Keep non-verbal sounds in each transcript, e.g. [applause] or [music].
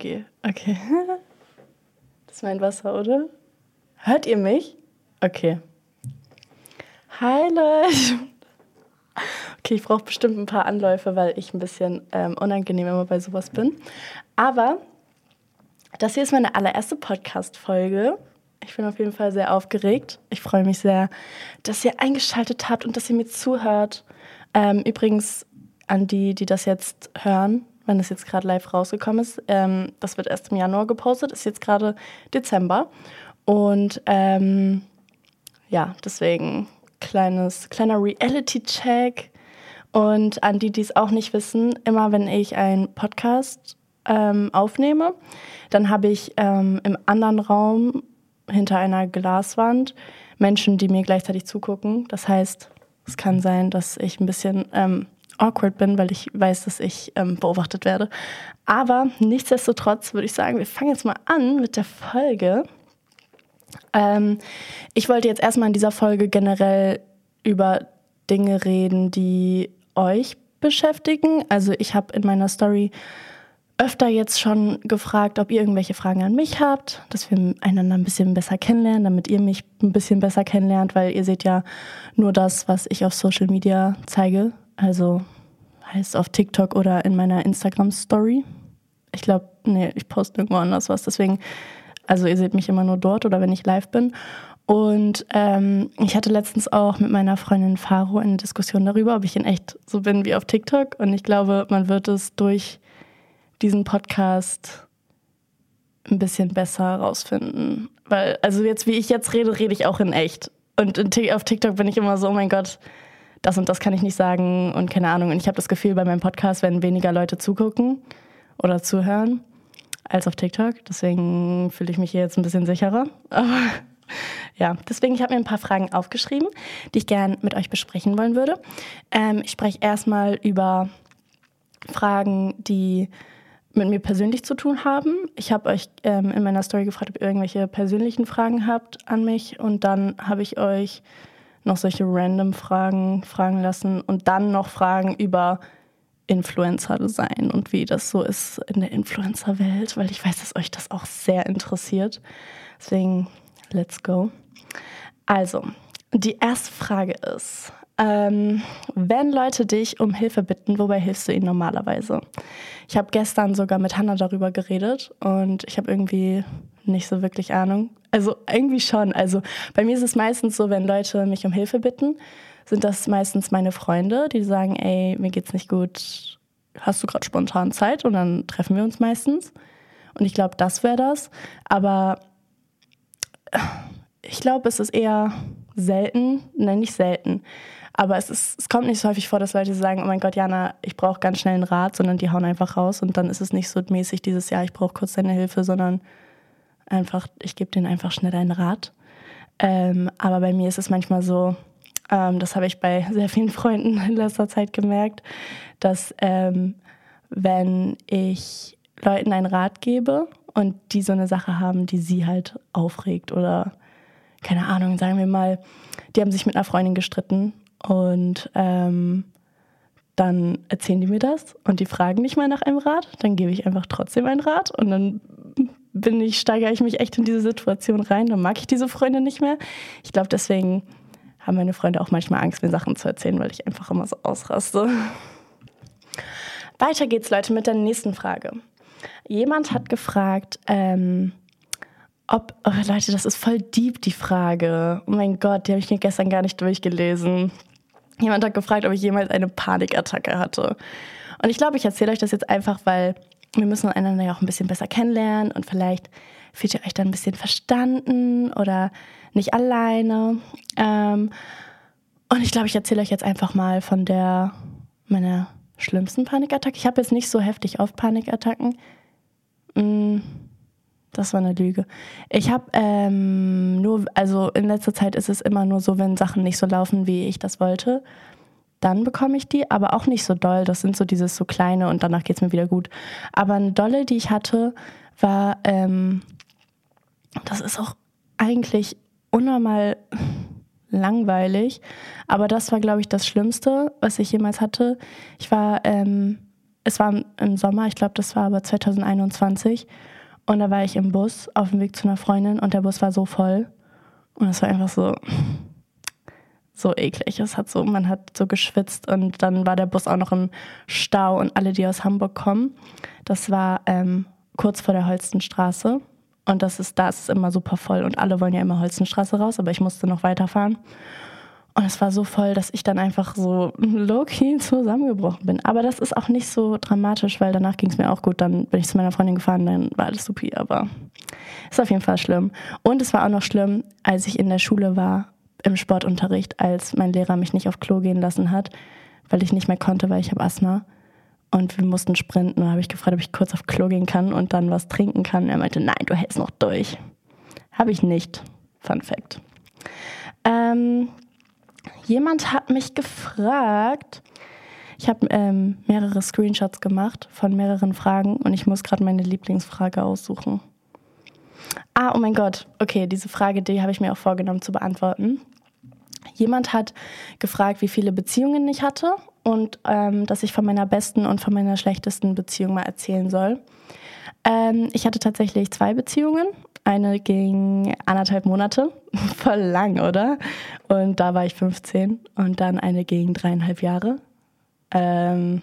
Okay, okay. [laughs] Das ist mein Wasser, oder? Hört ihr mich? Okay. Hi Leute. [laughs] Okay, ich brauche bestimmt ein paar Anläufe, weil ich ein bisschen ähm, unangenehm immer bei sowas bin. Aber das hier ist meine allererste Podcast-Folge. Ich bin auf jeden Fall sehr aufgeregt. Ich freue mich sehr, dass ihr eingeschaltet habt und dass ihr mir zuhört. Ähm, übrigens an die, die das jetzt hören, wenn das jetzt gerade live rausgekommen ist. Ähm, das wird erst im Januar gepostet, ist jetzt gerade Dezember. Und ähm, ja, deswegen kleines, kleiner Reality-Check. Und an die, die es auch nicht wissen, immer wenn ich einen Podcast ähm, aufnehme, dann habe ich ähm, im anderen Raum hinter einer Glaswand Menschen, die mir gleichzeitig zugucken. Das heißt, es kann sein, dass ich ein bisschen ähm, awkward bin, weil ich weiß, dass ich ähm, beobachtet werde. Aber nichtsdestotrotz würde ich sagen, wir fangen jetzt mal an mit der Folge. Ähm, ich wollte jetzt erstmal in dieser Folge generell über Dinge reden, die euch beschäftigen. Also ich habe in meiner Story öfter jetzt schon gefragt, ob ihr irgendwelche Fragen an mich habt, dass wir einander ein bisschen besser kennenlernen, damit ihr mich ein bisschen besser kennenlernt, weil ihr seht ja nur das, was ich auf Social Media zeige. Also heißt auf TikTok oder in meiner Instagram Story. Ich glaube, nee, ich poste irgendwo anders was. Deswegen, also ihr seht mich immer nur dort oder wenn ich live bin. Und ähm, ich hatte letztens auch mit meiner Freundin Faro eine Diskussion darüber, ob ich in echt so bin wie auf TikTok. Und ich glaube, man wird es durch diesen Podcast ein bisschen besser rausfinden. Weil, also jetzt, wie ich jetzt rede, rede ich auch in echt. Und auf TikTok bin ich immer so, oh mein Gott, das und das kann ich nicht sagen und keine Ahnung. Und ich habe das Gefühl, bei meinem Podcast werden weniger Leute zugucken oder zuhören als auf TikTok. Deswegen fühle ich mich hier jetzt ein bisschen sicherer. Aber [laughs] ja, deswegen, ich habe mir ein paar Fragen aufgeschrieben, die ich gern mit euch besprechen wollen würde. Ähm, ich spreche erstmal über Fragen, die mit mir persönlich zu tun haben. Ich habe euch ähm, in meiner Story gefragt, ob ihr irgendwelche persönlichen Fragen habt an mich. Und dann habe ich euch noch solche random Fragen fragen lassen und dann noch Fragen über Influencer sein und wie das so ist in der Influencer-Welt, weil ich weiß, dass euch das auch sehr interessiert. Deswegen, let's go. Also, die erste Frage ist, ähm, wenn Leute dich um Hilfe bitten, wobei hilfst du ihnen normalerweise? Ich habe gestern sogar mit Hannah darüber geredet und ich habe irgendwie nicht so wirklich Ahnung. Also irgendwie schon. Also bei mir ist es meistens so, wenn Leute mich um Hilfe bitten, sind das meistens meine Freunde, die sagen, ey, mir geht's nicht gut, hast du gerade spontan Zeit? Und dann treffen wir uns meistens. Und ich glaube, das wäre das. Aber ich glaube, es ist eher selten, nein, nicht selten, aber es, ist, es kommt nicht so häufig vor, dass Leute sagen, oh mein Gott, Jana, ich brauche ganz schnell einen Rat, sondern die hauen einfach raus und dann ist es nicht so mäßig dieses Jahr, ich brauche kurz deine Hilfe, sondern einfach, ich gebe denen einfach schnell einen Rat. Ähm, aber bei mir ist es manchmal so, ähm, das habe ich bei sehr vielen Freunden in letzter Zeit gemerkt, dass ähm, wenn ich Leuten einen Rat gebe und die so eine Sache haben, die sie halt aufregt oder keine Ahnung, sagen wir mal, die haben sich mit einer Freundin gestritten und ähm, dann erzählen die mir das und die fragen nicht mal nach einem Rat. Dann gebe ich einfach trotzdem einen Rat und dann bin ich, steigere ich mich echt in diese Situation rein. Dann mag ich diese Freunde nicht mehr. Ich glaube, deswegen haben meine Freunde auch manchmal Angst, mir Sachen zu erzählen, weil ich einfach immer so ausraste. Weiter geht's, Leute, mit der nächsten Frage. Jemand hat gefragt, ähm, ob, oh Leute, das ist voll deep, die Frage. Oh mein Gott, die habe ich mir gestern gar nicht durchgelesen. Jemand hat gefragt, ob ich jemals eine Panikattacke hatte. Und ich glaube, ich erzähle euch das jetzt einfach, weil wir müssen einander ja auch ein bisschen besser kennenlernen und vielleicht fühlt ihr euch dann ein bisschen verstanden oder nicht alleine. Ähm, und ich glaube, ich erzähle euch jetzt einfach mal von der meiner schlimmsten Panikattacke. Ich habe jetzt nicht so heftig auf Panikattacken. Mm, das war eine Lüge. Ich habe ähm, nur, also in letzter Zeit ist es immer nur so, wenn Sachen nicht so laufen, wie ich das wollte, dann bekomme ich die, aber auch nicht so doll. Das sind so dieses so kleine und danach geht es mir wieder gut. Aber eine dolle, die ich hatte, war, ähm, das ist auch eigentlich unnormal langweilig, aber das war, glaube ich, das Schlimmste, was ich jemals hatte. Ich war, ähm, es war im Sommer, ich glaube, das war aber 2021. Und da war ich im Bus auf dem Weg zu einer Freundin und der Bus war so voll. Und es war einfach so, so eklig. Es hat so, man hat so geschwitzt und dann war der Bus auch noch im Stau und alle, die aus Hamburg kommen, das war ähm, kurz vor der Holstenstraße. Und das ist, da ist es immer super voll und alle wollen ja immer Holzenstraße raus, aber ich musste noch weiterfahren. Und es war so voll, dass ich dann einfach so low-key zusammengebrochen bin. Aber das ist auch nicht so dramatisch, weil danach ging es mir auch gut. Dann bin ich zu meiner Freundin gefahren, dann war alles supi. Aber ist auf jeden Fall schlimm. Und es war auch noch schlimm, als ich in der Schule war, im Sportunterricht, als mein Lehrer mich nicht auf Klo gehen lassen hat, weil ich nicht mehr konnte, weil ich habe Asthma. Und wir mussten sprinten. Da habe ich gefragt, ob ich kurz auf Klo gehen kann und dann was trinken kann. Und er meinte, nein, du hältst noch durch. Habe ich nicht. Fun Fact. Ähm, jemand hat mich gefragt. Ich habe ähm, mehrere Screenshots gemacht von mehreren Fragen und ich muss gerade meine Lieblingsfrage aussuchen. Ah, oh mein Gott. Okay, diese Frage, die habe ich mir auch vorgenommen zu beantworten. Jemand hat gefragt, wie viele Beziehungen ich hatte und ähm, dass ich von meiner besten und von meiner schlechtesten Beziehung mal erzählen soll. Ähm, ich hatte tatsächlich zwei Beziehungen. Eine ging anderthalb Monate, [laughs] voll lang, oder? Und da war ich 15. Und dann eine ging dreieinhalb Jahre. Ähm,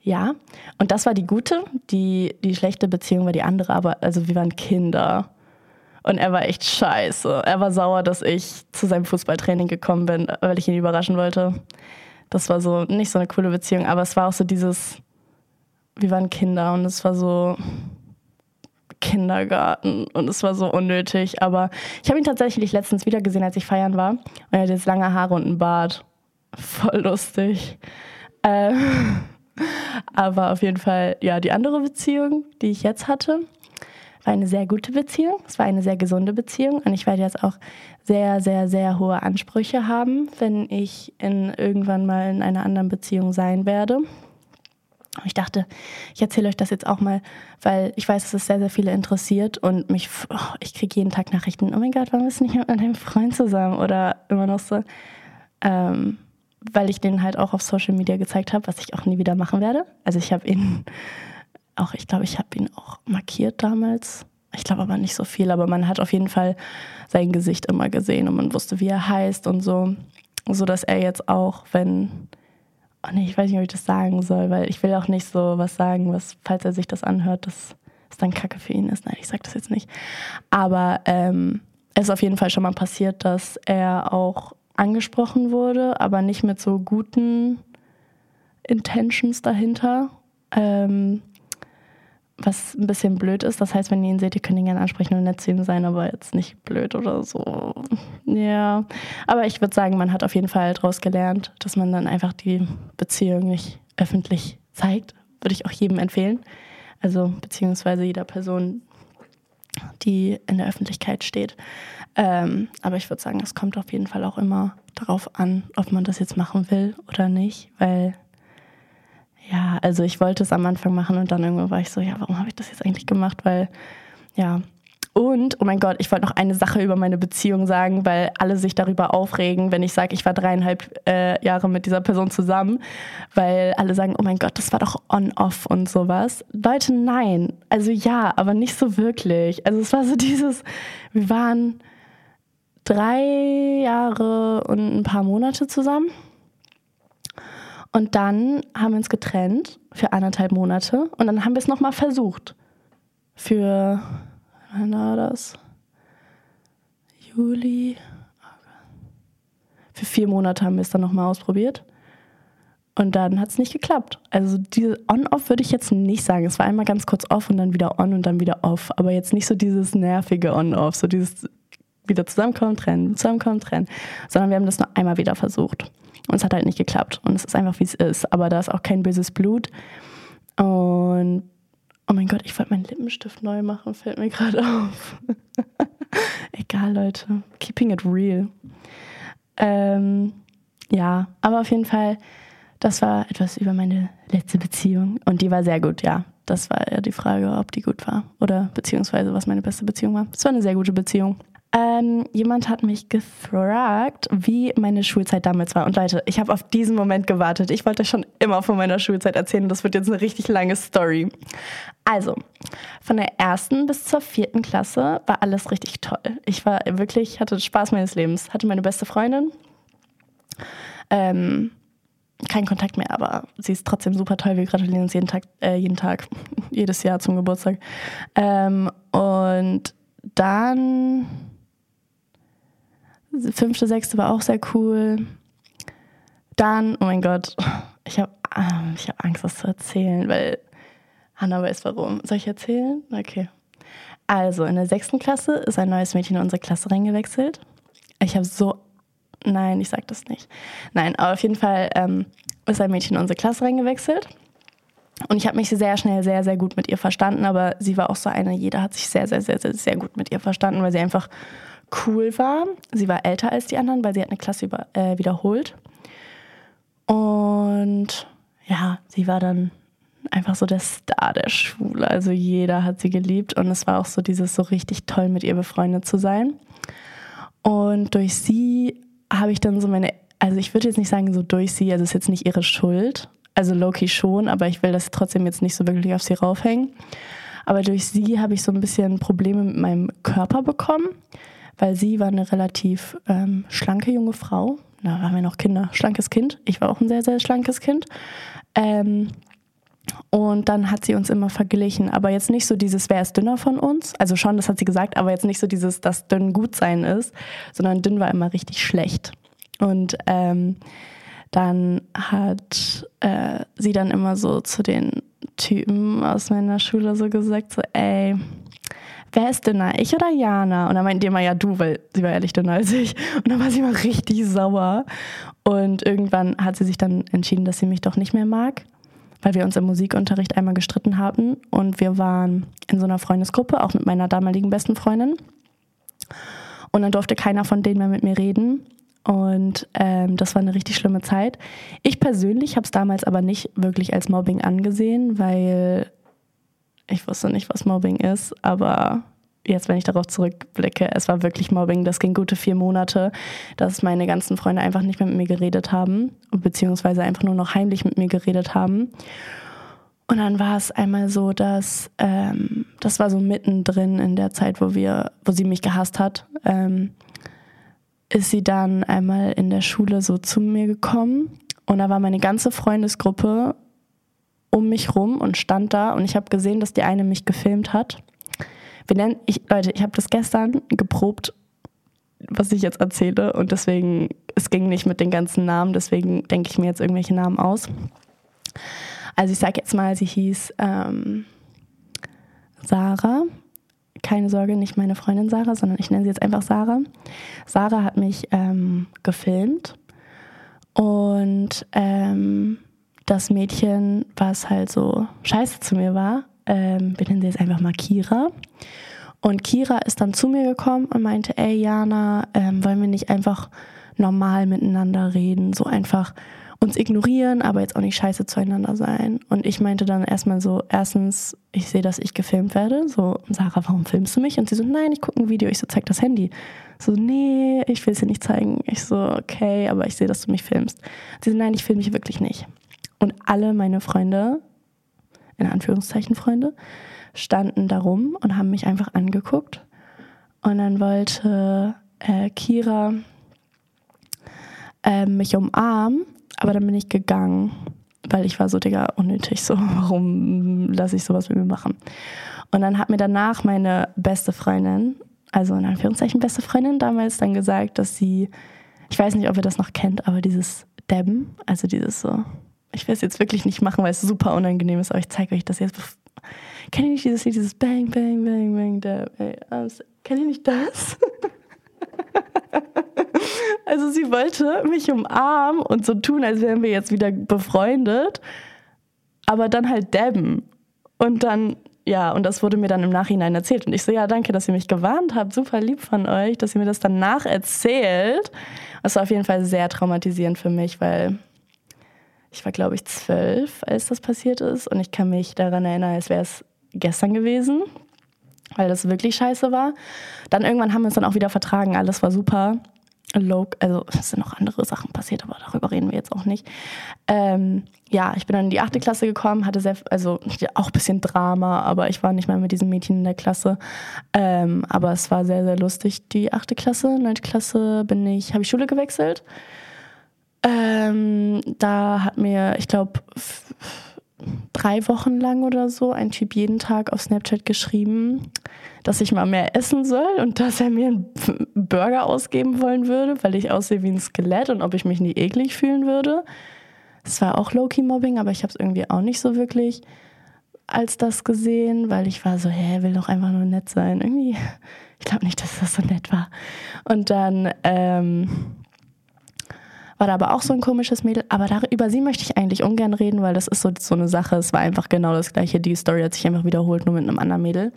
ja, und das war die gute. Die, die schlechte Beziehung war die andere, aber also wir waren Kinder. Und er war echt scheiße. Er war sauer, dass ich zu seinem Fußballtraining gekommen bin, weil ich ihn überraschen wollte. Das war so nicht so eine coole Beziehung, aber es war auch so dieses, wir waren Kinder und es war so Kindergarten und es war so unnötig. Aber ich habe ihn tatsächlich letztens wieder gesehen, als ich feiern war. Und er hat jetzt lange Haare und einen Bart. Voll lustig. Äh, [laughs] aber auf jeden Fall, ja, die andere Beziehung, die ich jetzt hatte, war eine sehr gute Beziehung. Es war eine sehr gesunde Beziehung und ich werde jetzt auch sehr, sehr, sehr hohe Ansprüche haben, wenn ich in irgendwann mal in einer anderen Beziehung sein werde. Ich dachte, ich erzähle euch das jetzt auch mal, weil ich weiß, dass es sehr, sehr viele interessiert und mich, oh, ich kriege jeden Tag Nachrichten, oh mein Gott, warum bist du nicht mit deinem Freund zusammen? Oder immer noch so, ähm, weil ich den halt auch auf Social Media gezeigt habe, was ich auch nie wieder machen werde. Also ich habe ihn [laughs] auch, ich glaube, ich habe ihn auch markiert damals. Ich glaube aber nicht so viel, aber man hat auf jeden Fall sein Gesicht immer gesehen und man wusste, wie er heißt und so. So dass er jetzt auch, wenn. Oh nee, ich weiß nicht, ob ich das sagen soll, weil ich will auch nicht so was sagen, was, falls er sich das anhört, das ist dann Kacke für ihn ist. Nein, ich sag das jetzt nicht. Aber ähm, es ist auf jeden Fall schon mal passiert, dass er auch angesprochen wurde, aber nicht mit so guten Intentions dahinter. Ähm, was ein bisschen blöd ist. Das heißt, wenn ihr ihn seht, ihr könnt ihn gerne ansprechen und nett zu ihm sein, aber jetzt nicht blöd oder so. Ja, aber ich würde sagen, man hat auf jeden Fall daraus gelernt, dass man dann einfach die Beziehung nicht öffentlich zeigt. Würde ich auch jedem empfehlen. Also beziehungsweise jeder Person, die in der Öffentlichkeit steht. Ähm, aber ich würde sagen, es kommt auf jeden Fall auch immer darauf an, ob man das jetzt machen will oder nicht, weil ja, also ich wollte es am Anfang machen und dann irgendwo war ich so, ja, warum habe ich das jetzt eigentlich gemacht? Weil, ja. Und, oh mein Gott, ich wollte noch eine Sache über meine Beziehung sagen, weil alle sich darüber aufregen, wenn ich sage, ich war dreieinhalb äh, Jahre mit dieser Person zusammen, weil alle sagen, oh mein Gott, das war doch on-off und sowas. Leute, nein. Also ja, aber nicht so wirklich. Also es war so [laughs] dieses, wir waren drei Jahre und ein paar Monate zusammen. Und dann haben wir uns getrennt für anderthalb Monate und dann haben wir es nochmal versucht. Für, wann war das? Juli. Für vier Monate haben wir es dann nochmal ausprobiert. Und dann hat es nicht geklappt. Also diese On-Off würde ich jetzt nicht sagen. Es war einmal ganz kurz off und dann wieder on und dann wieder off. Aber jetzt nicht so dieses nervige On-Off, so dieses wieder zusammenkommen, trennen, zusammenkommen, trennen. Sondern wir haben das nur einmal wieder versucht. Und es hat halt nicht geklappt. Und es ist einfach, wie es ist. Aber da ist auch kein böses Blut. Und oh mein Gott, ich wollte meinen Lippenstift neu machen, fällt mir gerade auf. [laughs] Egal, Leute. Keeping it real. Ähm, ja, aber auf jeden Fall, das war etwas über meine letzte Beziehung. Und die war sehr gut, ja. Das war ja die Frage, ob die gut war. Oder beziehungsweise was meine beste Beziehung war. Es war eine sehr gute Beziehung. Ähm, jemand hat mich gefragt, wie meine Schulzeit damals war. Und Leute, ich habe auf diesen Moment gewartet. Ich wollte schon immer von meiner Schulzeit erzählen. Das wird jetzt eine richtig lange Story. Also, von der ersten bis zur vierten Klasse war alles richtig toll. Ich war wirklich, hatte Spaß meines Lebens. Hatte meine beste Freundin. Ähm, kein Kontakt mehr, aber sie ist trotzdem super toll. Wir gratulieren uns jeden Tag, äh, jeden Tag, [laughs] jedes Jahr zum Geburtstag. Ähm, und dann fünfte, sechste war auch sehr cool. Dann, oh mein Gott, ich habe ähm, hab Angst, das zu erzählen, weil Hannah weiß warum. Soll ich erzählen? Okay. Also, in der sechsten Klasse ist ein neues Mädchen in unsere Klasse reingewechselt. Ich habe so. Nein, ich sag das nicht. Nein, aber auf jeden Fall ähm, ist ein Mädchen in unsere Klasse reingewechselt. Und ich habe mich sehr schnell sehr, sehr gut mit ihr verstanden, aber sie war auch so eine, jeder hat sich sehr, sehr, sehr, sehr, sehr gut mit ihr verstanden, weil sie einfach cool war. Sie war älter als die anderen, weil sie hat eine Klasse über, äh, wiederholt. Und ja, sie war dann einfach so der Star der Schule. Also jeder hat sie geliebt und es war auch so dieses so richtig toll, mit ihr befreundet zu sein. Und durch sie habe ich dann so meine, also ich würde jetzt nicht sagen so durch sie, also es ist jetzt nicht ihre Schuld, also Loki schon, aber ich will das trotzdem jetzt nicht so wirklich auf sie raufhängen. Aber durch sie habe ich so ein bisschen Probleme mit meinem Körper bekommen, weil sie war eine relativ ähm, schlanke junge Frau. Da waren wir noch Kinder, schlankes Kind. Ich war auch ein sehr, sehr schlankes Kind. Ähm, und dann hat sie uns immer verglichen, aber jetzt nicht so dieses, wer ist dünner von uns? Also schon, das hat sie gesagt, aber jetzt nicht so dieses, dass dünn gut sein ist, sondern dünn war immer richtig schlecht. Und ähm, dann hat äh, sie dann immer so zu den Typen aus meiner Schule so gesagt, so, ey, wer ist dünner, ich oder Jana? Und dann meint die immer, ja du, weil sie war ehrlich dünner als ich. Und dann war sie immer richtig sauer. Und irgendwann hat sie sich dann entschieden, dass sie mich doch nicht mehr mag, weil wir uns im Musikunterricht einmal gestritten haben. Und wir waren in so einer Freundesgruppe, auch mit meiner damaligen besten Freundin. Und dann durfte keiner von denen mehr mit mir reden. Und ähm, das war eine richtig schlimme Zeit. Ich persönlich habe es damals aber nicht wirklich als Mobbing angesehen, weil ich wusste nicht, was Mobbing ist. Aber jetzt, wenn ich darauf zurückblicke, es war wirklich Mobbing. Das ging gute vier Monate, dass meine ganzen Freunde einfach nicht mehr mit mir geredet haben, beziehungsweise einfach nur noch heimlich mit mir geredet haben. Und dann war es einmal so, dass ähm, das war so mittendrin in der Zeit, wo wir, wo sie mich gehasst hat. Ähm, ist sie dann einmal in der Schule so zu mir gekommen und da war meine ganze Freundesgruppe um mich rum und stand da und ich habe gesehen, dass die eine mich gefilmt hat. Wir nennen, ich, Leute, ich habe das gestern geprobt, was ich jetzt erzähle und deswegen, es ging nicht mit den ganzen Namen, deswegen denke ich mir jetzt irgendwelche Namen aus. Also ich sage jetzt mal, sie hieß ähm, Sarah keine Sorge, nicht meine Freundin Sarah, sondern ich nenne sie jetzt einfach Sarah. Sarah hat mich ähm, gefilmt und ähm, das Mädchen, was halt so scheiße zu mir war, ähm, wir nennen sie jetzt einfach mal Kira. Und Kira ist dann zu mir gekommen und meinte, ey Jana, ähm, wollen wir nicht einfach normal miteinander reden, so einfach uns ignorieren, aber jetzt auch nicht scheiße zueinander sein. Und ich meinte dann erstmal so, erstens, ich sehe, dass ich gefilmt werde. So, Sarah, warum filmst du mich? Und sie so, nein, ich gucke ein Video. Ich so, zeig das Handy. So, nee, ich will es dir nicht zeigen. Ich so, okay, aber ich sehe, dass du mich filmst. Sie so, nein, ich filme mich wirklich nicht. Und alle meine Freunde, in Anführungszeichen Freunde, standen da rum und haben mich einfach angeguckt. Und dann wollte äh, Kira äh, mich umarmen aber dann bin ich gegangen, weil ich war so, Digga, unnötig, so, [laughs] warum lasse ich sowas mit mir machen? Und dann hat mir danach meine beste Freundin, also in Anführungszeichen beste Freundin damals, dann gesagt, dass sie, ich weiß nicht, ob ihr das noch kennt, aber dieses Debben, also dieses so, ich will es jetzt wirklich nicht machen, weil es super unangenehm ist, aber ich zeige euch das jetzt. Kennt ihr nicht dieses dieses Bang, Bang, Bang, Bang, Dab? Kennt ihr nicht das? [laughs] Also sie wollte mich umarmen und so tun, als wären wir jetzt wieder befreundet, aber dann halt dabben. Und dann, ja, und das wurde mir dann im Nachhinein erzählt. Und ich so, ja, danke, dass ihr mich gewarnt habt. Super lieb von euch, dass ihr mir das dann nacherzählt. Das war auf jeden Fall sehr traumatisierend für mich, weil ich war, glaube ich, zwölf, als das passiert ist. Und ich kann mich daran erinnern, als wäre es gestern gewesen. weil das wirklich scheiße war. Dann irgendwann haben wir uns dann auch wieder vertragen, alles war super. Also es sind noch andere Sachen passiert, aber darüber reden wir jetzt auch nicht. Ähm, ja, ich bin dann in die achte Klasse gekommen, hatte sehr, also auch ein bisschen Drama, aber ich war nicht mehr mit diesem Mädchen in der Klasse. Ähm, aber es war sehr, sehr lustig, die achte Klasse. Neunte Klasse bin ich, habe ich Schule gewechselt. Ähm, da hat mir, ich glaube, drei Wochen lang oder so ein Typ jeden Tag auf Snapchat geschrieben, dass ich mal mehr essen soll und dass er mir einen [laughs] Burger ausgeben wollen würde, weil ich aussehe wie ein Skelett und ob ich mich nie eklig fühlen würde. Das war auch Low-Key-Mobbing, aber ich habe es irgendwie auch nicht so wirklich als das gesehen, weil ich war so, hä, will doch einfach nur nett sein. Irgendwie, [laughs] ich glaube nicht, dass das so nett war. Und dann ähm, war da aber auch so ein komisches Mädel. Aber da, über sie möchte ich eigentlich ungern reden, weil das ist so, so eine Sache. Es war einfach genau das Gleiche. Die Story hat sich einfach wiederholt, nur mit einem anderen Mädel.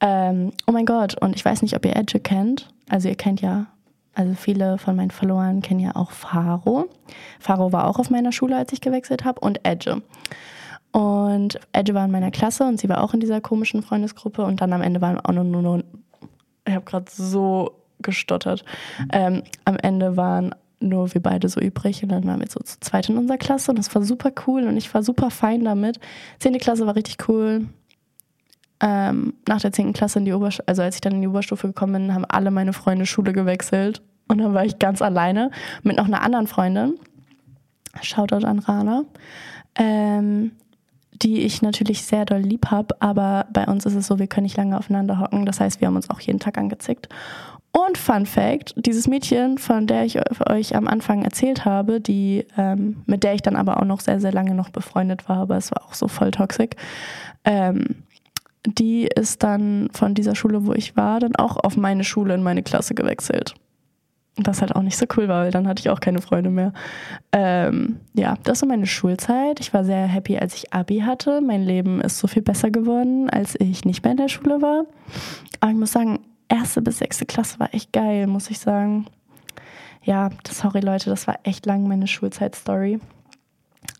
Ähm, oh mein Gott, und ich weiß nicht, ob ihr Edge kennt. Also ihr kennt ja, also viele von meinen Followern kennen ja auch Faro. Faro war auch auf meiner Schule, als ich gewechselt habe, und Edge. Und Edge war in meiner Klasse und sie war auch in dieser komischen Freundesgruppe. Und dann am Ende waren auch nur, nur, nur ich habe gerade so gestottert. Ähm, am Ende waren nur wir beide so übrig und dann waren wir so zu zweit in unserer Klasse und das war super cool und ich war super fein damit. Zehnte Klasse war richtig cool. Ähm, nach der zehnten Klasse in die Oberstufe, also als ich dann in die Oberstufe gekommen bin, haben alle meine Freunde Schule gewechselt und dann war ich ganz alleine mit noch einer anderen Freundin. Shoutout an Rana. Ähm, die ich natürlich sehr doll lieb habe, aber bei uns ist es so, wir können nicht lange aufeinander hocken. Das heißt, wir haben uns auch jeden Tag angezickt. Und Fun Fact: Dieses Mädchen, von der ich euch am Anfang erzählt habe, die, ähm, mit der ich dann aber auch noch sehr, sehr lange noch befreundet war, aber es war auch so voll toxisch, ähm, die ist dann von dieser Schule, wo ich war, dann auch auf meine Schule in meine Klasse gewechselt. Was halt auch nicht so cool war, weil dann hatte ich auch keine Freunde mehr. Ähm, ja, das war meine Schulzeit. Ich war sehr happy, als ich Abi hatte. Mein Leben ist so viel besser geworden, als ich nicht mehr in der Schule war. Aber ich muss sagen, erste bis sechste Klasse war echt geil, muss ich sagen. Ja, sorry Leute, das war echt lang meine Schulzeit-Story.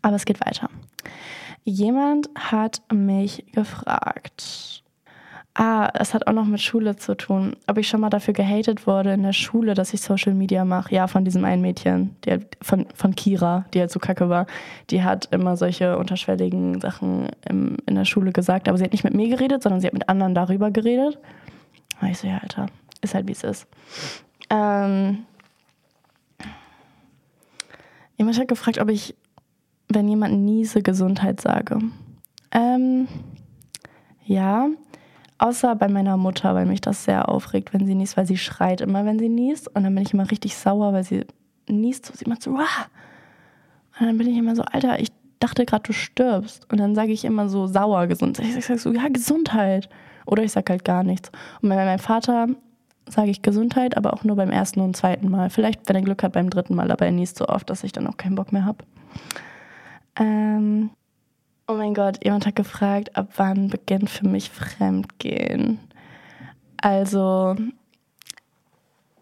Aber es geht weiter. Jemand hat mich gefragt. Ah, es hat auch noch mit Schule zu tun. Ob ich schon mal dafür gehatet wurde in der Schule, dass ich Social Media mache. Ja, von diesem einen Mädchen, die hat, von, von Kira, die halt so kacke war. Die hat immer solche unterschwelligen Sachen im, in der Schule gesagt. Aber sie hat nicht mit mir geredet, sondern sie hat mit anderen darüber geredet. Und ich so, ja, Alter, ist halt wie es ist. Ähm, jemand hat gefragt, ob ich, wenn jemand niese, Gesundheit sage. Ähm, ja, außer bei meiner Mutter, weil mich das sehr aufregt, wenn sie niest, weil sie schreit immer, wenn sie niest. Und dann bin ich immer richtig sauer, weil sie niest so, sie macht so, Wah! Und dann bin ich immer so, Alter, ich dachte gerade, du stirbst. Und dann sage ich immer so sauer Gesundheit. Ich sage so, ja, Gesundheit. Oder ich sage halt gar nichts. Und bei meinem Vater sage ich Gesundheit, aber auch nur beim ersten und zweiten Mal. Vielleicht, wenn er Glück hat, beim dritten Mal, aber er niest so oft, dass ich dann auch keinen Bock mehr habe. Ähm, oh mein Gott, jemand hat gefragt, ab wann beginnt für mich Fremdgehen? Also,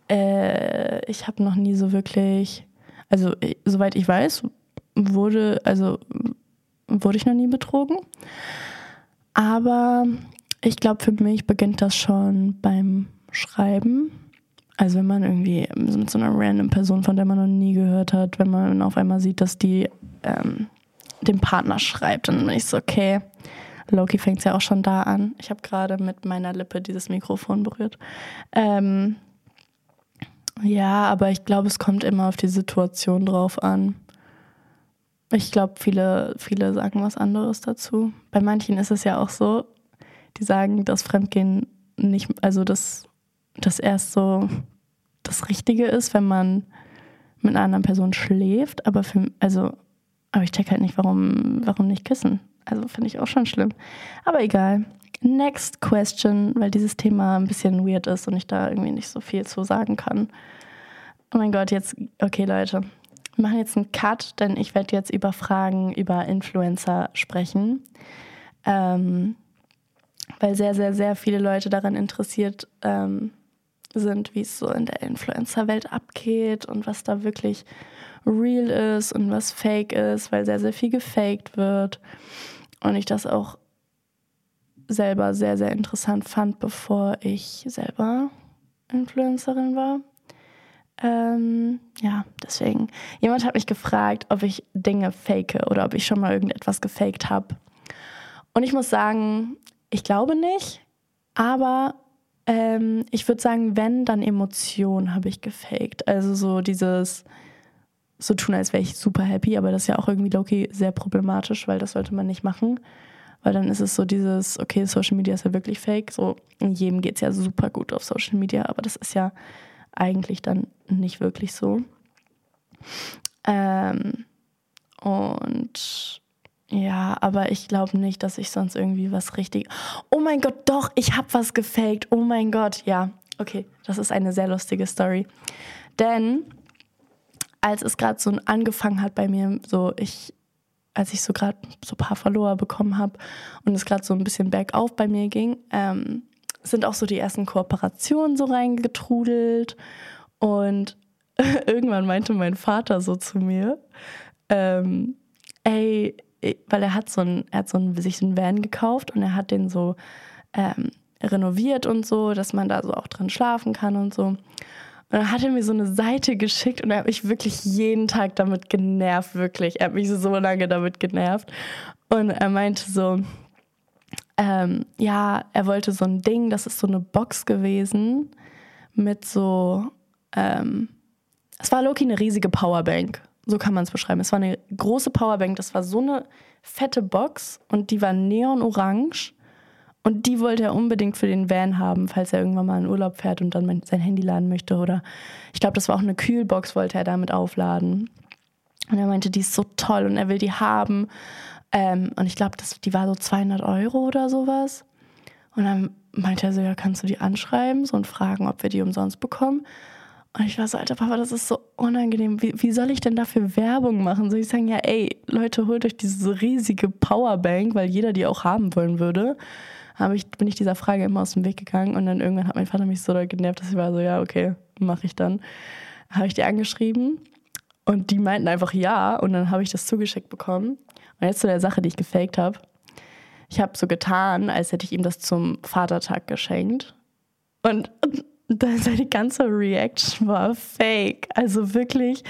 äh, ich habe noch nie so wirklich, also soweit ich weiß, wurde, also wurde ich noch nie betrogen. Aber ich glaube, für mich beginnt das schon beim Schreiben. Also wenn man irgendwie mit so einer random Person, von der man noch nie gehört hat, wenn man auf einmal sieht, dass die ähm, dem Partner schreibt, dann bin ich so, okay, Loki fängt es ja auch schon da an. Ich habe gerade mit meiner Lippe dieses Mikrofon berührt. Ähm, ja, aber ich glaube, es kommt immer auf die Situation drauf an. Ich glaube, viele, viele sagen was anderes dazu. Bei manchen ist es ja auch so, die sagen, dass Fremdgehen nicht, also dass das erst so das Richtige ist, wenn man mit einer anderen Person schläft, aber für, also, aber ich check halt nicht, warum, warum nicht küssen. Also finde ich auch schon schlimm. Aber egal. Next question, weil dieses Thema ein bisschen weird ist und ich da irgendwie nicht so viel zu sagen kann. Oh mein Gott, jetzt, okay Leute, wir machen jetzt einen Cut, denn ich werde jetzt über Fragen über Influencer sprechen. Ähm, weil sehr, sehr, sehr viele Leute daran interessiert ähm, sind, wie es so in der Influencer-Welt abgeht und was da wirklich real ist und was fake ist, weil sehr, sehr viel gefaked wird. Und ich das auch selber sehr, sehr interessant fand, bevor ich selber Influencerin war. Ähm, ja, deswegen. Jemand hat mich gefragt, ob ich Dinge fake oder ob ich schon mal irgendetwas gefaked habe. Und ich muss sagen, ich glaube nicht, aber ähm, ich würde sagen, wenn, dann Emotionen habe ich gefaked. Also so dieses so tun, als wäre ich super happy, aber das ist ja auch irgendwie Loki sehr problematisch, weil das sollte man nicht machen. Weil dann ist es so dieses, okay, Social Media ist ja wirklich fake. So, jedem geht es ja super gut auf Social Media, aber das ist ja eigentlich dann nicht wirklich so. Ähm, und ja, aber ich glaube nicht, dass ich sonst irgendwie was richtig. Oh mein Gott, doch, ich habe was gefaked. Oh mein Gott, ja. Okay, das ist eine sehr lustige Story. Denn als es gerade so angefangen hat bei mir, so ich, als ich so gerade so ein paar Follower bekommen habe und es gerade so ein bisschen bergauf bei mir ging, ähm, sind auch so die ersten Kooperationen so reingetrudelt und [laughs] irgendwann meinte mein Vater so zu mir, ähm, ey, weil er hat so ein, er hat so ein, sich einen Van gekauft und er hat den so ähm, renoviert und so, dass man da so auch drin schlafen kann und so. Und dann hat er mir so eine Seite geschickt und er hat mich wirklich jeden Tag damit genervt, wirklich. Er hat mich so lange damit genervt. Und er meinte so, ähm, ja, er wollte so ein Ding, das ist so eine Box gewesen mit so, ähm, es war Loki eine riesige Powerbank. So kann man es beschreiben. Es war eine große Powerbank, das war so eine fette Box und die war neonorange. Und die wollte er unbedingt für den Van haben, falls er irgendwann mal in Urlaub fährt und dann sein Handy laden möchte. Oder ich glaube, das war auch eine Kühlbox, wollte er damit aufladen. Und er meinte, die ist so toll und er will die haben. Ähm, und ich glaube, die war so 200 Euro oder sowas. Und dann meinte er so, ja, kannst du die anschreiben so und fragen, ob wir die umsonst bekommen? Und ich war so, alter Papa, das ist so unangenehm. Wie, wie soll ich denn dafür Werbung machen? Soll ich sagen, ja, ey, Leute, holt euch diese riesige Powerbank, weil jeder die auch haben wollen würde. Habe ich, bin ich dieser Frage immer aus dem Weg gegangen und dann irgendwann hat mein Vater mich so doll genervt, dass ich war so, ja, okay, mache ich dann. Habe ich die angeschrieben und die meinten einfach ja und dann habe ich das zugeschickt bekommen. Und jetzt zu der Sache, die ich gefaked habe. Ich habe so getan, als hätte ich ihm das zum Vatertag geschenkt. Und seine ganze Reaction war fake. Also wirklich,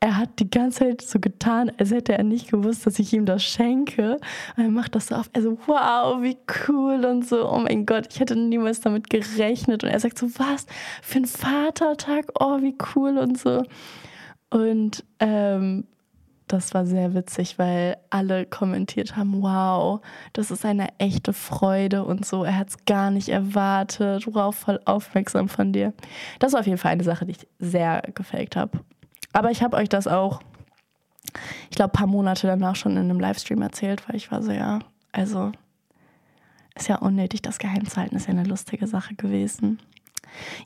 er hat die ganze Zeit so getan, als hätte er nicht gewusst, dass ich ihm das schenke. Und er macht das so auf, also wow, wie cool und so. Oh mein Gott, ich hätte niemals damit gerechnet. Und er sagt so, was für ein Vatertag? Oh, wie cool und so. Und ähm, das war sehr witzig, weil alle kommentiert haben, wow, das ist eine echte Freude und so. Er hat es gar nicht erwartet. Wow, voll aufmerksam von dir. Das war auf jeden Fall eine Sache, die ich sehr gefaked habe. Aber ich habe euch das auch, ich glaube, ein paar Monate danach schon in einem Livestream erzählt, weil ich war so, ja, also ist ja unnötig, das geheim zu halten, ist ja eine lustige Sache gewesen.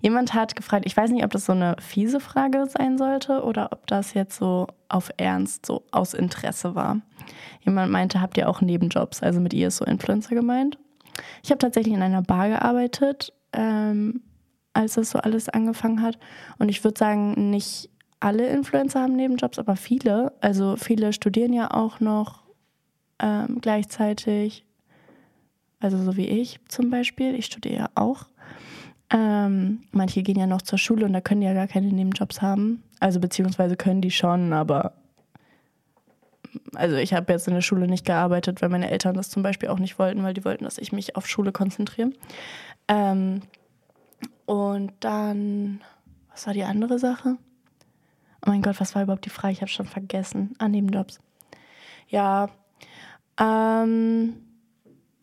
Jemand hat gefragt, ich weiß nicht, ob das so eine fiese Frage sein sollte oder ob das jetzt so auf Ernst, so aus Interesse war. Jemand meinte, habt ihr auch Nebenjobs? Also mit ihr ist so Influencer gemeint. Ich habe tatsächlich in einer Bar gearbeitet, ähm, als das so alles angefangen hat. Und ich würde sagen, nicht alle Influencer haben Nebenjobs, aber viele. Also viele studieren ja auch noch ähm, gleichzeitig. Also so wie ich zum Beispiel. Ich studiere ja auch. Ähm, manche gehen ja noch zur Schule und da können die ja gar keine Nebenjobs haben. Also beziehungsweise können die schon, aber also ich habe jetzt in der Schule nicht gearbeitet, weil meine Eltern das zum Beispiel auch nicht wollten, weil die wollten, dass ich mich auf Schule konzentriere. Ähm, und dann, was war die andere Sache? Oh mein Gott, was war überhaupt die Frage? Ich habe schon vergessen. Ah, Nebenjobs. Ja, ähm,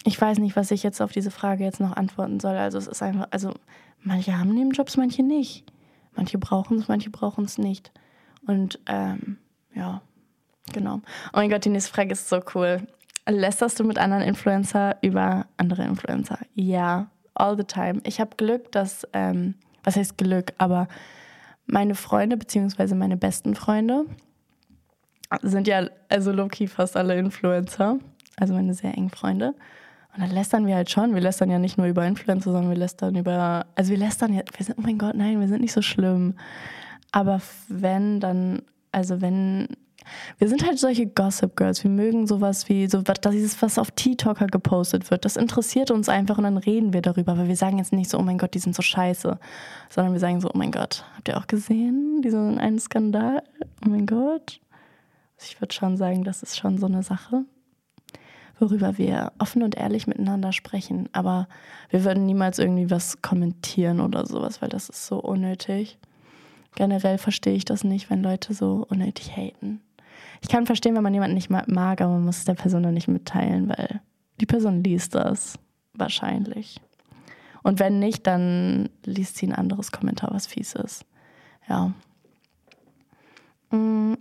ich weiß nicht, was ich jetzt auf diese Frage jetzt noch antworten soll. Also es ist einfach, also manche haben Nebenjobs, manche nicht. Manche brauchen es, manche brauchen es nicht. Und ähm, ja, genau. Oh mein Gott, die nächste Frage ist so cool. Lästerst du mit anderen Influencer über andere Influencer? Ja, all the time. Ich habe Glück, dass, ähm, was heißt Glück, aber meine Freunde, beziehungsweise meine besten Freunde, sind ja, also low-key fast alle Influencer. Also meine sehr engen Freunde. Und dann lästern wir halt schon. Wir lästern ja nicht nur über Influencer, sondern wir lästern über. Also wir lästern ja. Wir sind, oh mein Gott, nein, wir sind nicht so schlimm. Aber wenn, dann. Also wenn. wir sind halt solche Gossip Girls. Wir mögen sowas wie, so, dass dieses, was auf TikToker gepostet wird, das interessiert uns einfach und dann reden wir darüber. Aber wir sagen jetzt nicht so, oh mein Gott, die sind so scheiße. Sondern wir sagen so, oh mein Gott, habt ihr auch gesehen? Diesen einen Skandal? Oh mein Gott. Ich würde schon sagen, das ist schon so eine Sache, worüber wir offen und ehrlich miteinander sprechen. Aber wir würden niemals irgendwie was kommentieren oder sowas, weil das ist so unnötig. Generell verstehe ich das nicht, wenn Leute so unnötig haten. Ich kann verstehen, wenn man jemanden nicht mag, aber man muss es der Person dann nicht mitteilen, weil die Person liest das. Wahrscheinlich. Und wenn nicht, dann liest sie ein anderes Kommentar, was fies ist. Ja. Mm.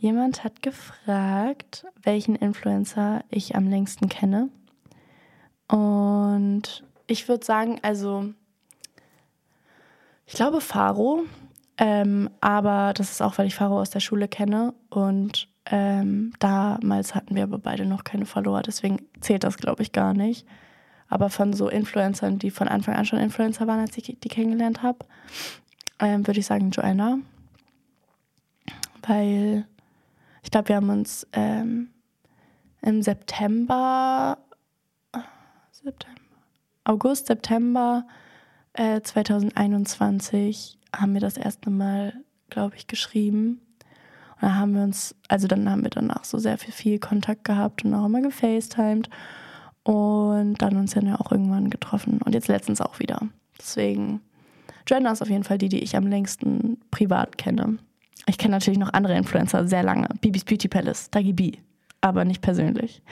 Jemand hat gefragt, welchen Influencer ich am längsten kenne. Und ich würde sagen, also ich glaube Faro, ähm, aber das ist auch, weil ich Faro aus der Schule kenne und ähm, damals hatten wir aber beide noch keine Follower, deswegen zählt das, glaube ich, gar nicht. Aber von so Influencern, die von Anfang an schon Influencer waren, als ich die kennengelernt habe, ähm, würde ich sagen Joanna. Weil ich glaube, wir haben uns ähm, im September, September, August, September äh, 2021 haben wir das erste Mal, glaube ich, geschrieben. Und dann haben wir uns, also dann haben wir danach so sehr viel, viel Kontakt gehabt und auch immer gefacetimed und dann uns dann ja auch irgendwann getroffen und jetzt letztens auch wieder. Deswegen, Joanna ist auf jeden Fall die, die ich am längsten privat kenne. Ich kenne natürlich noch andere Influencer sehr lange. Bibis Beauty Palace, Dagi B. Aber nicht persönlich.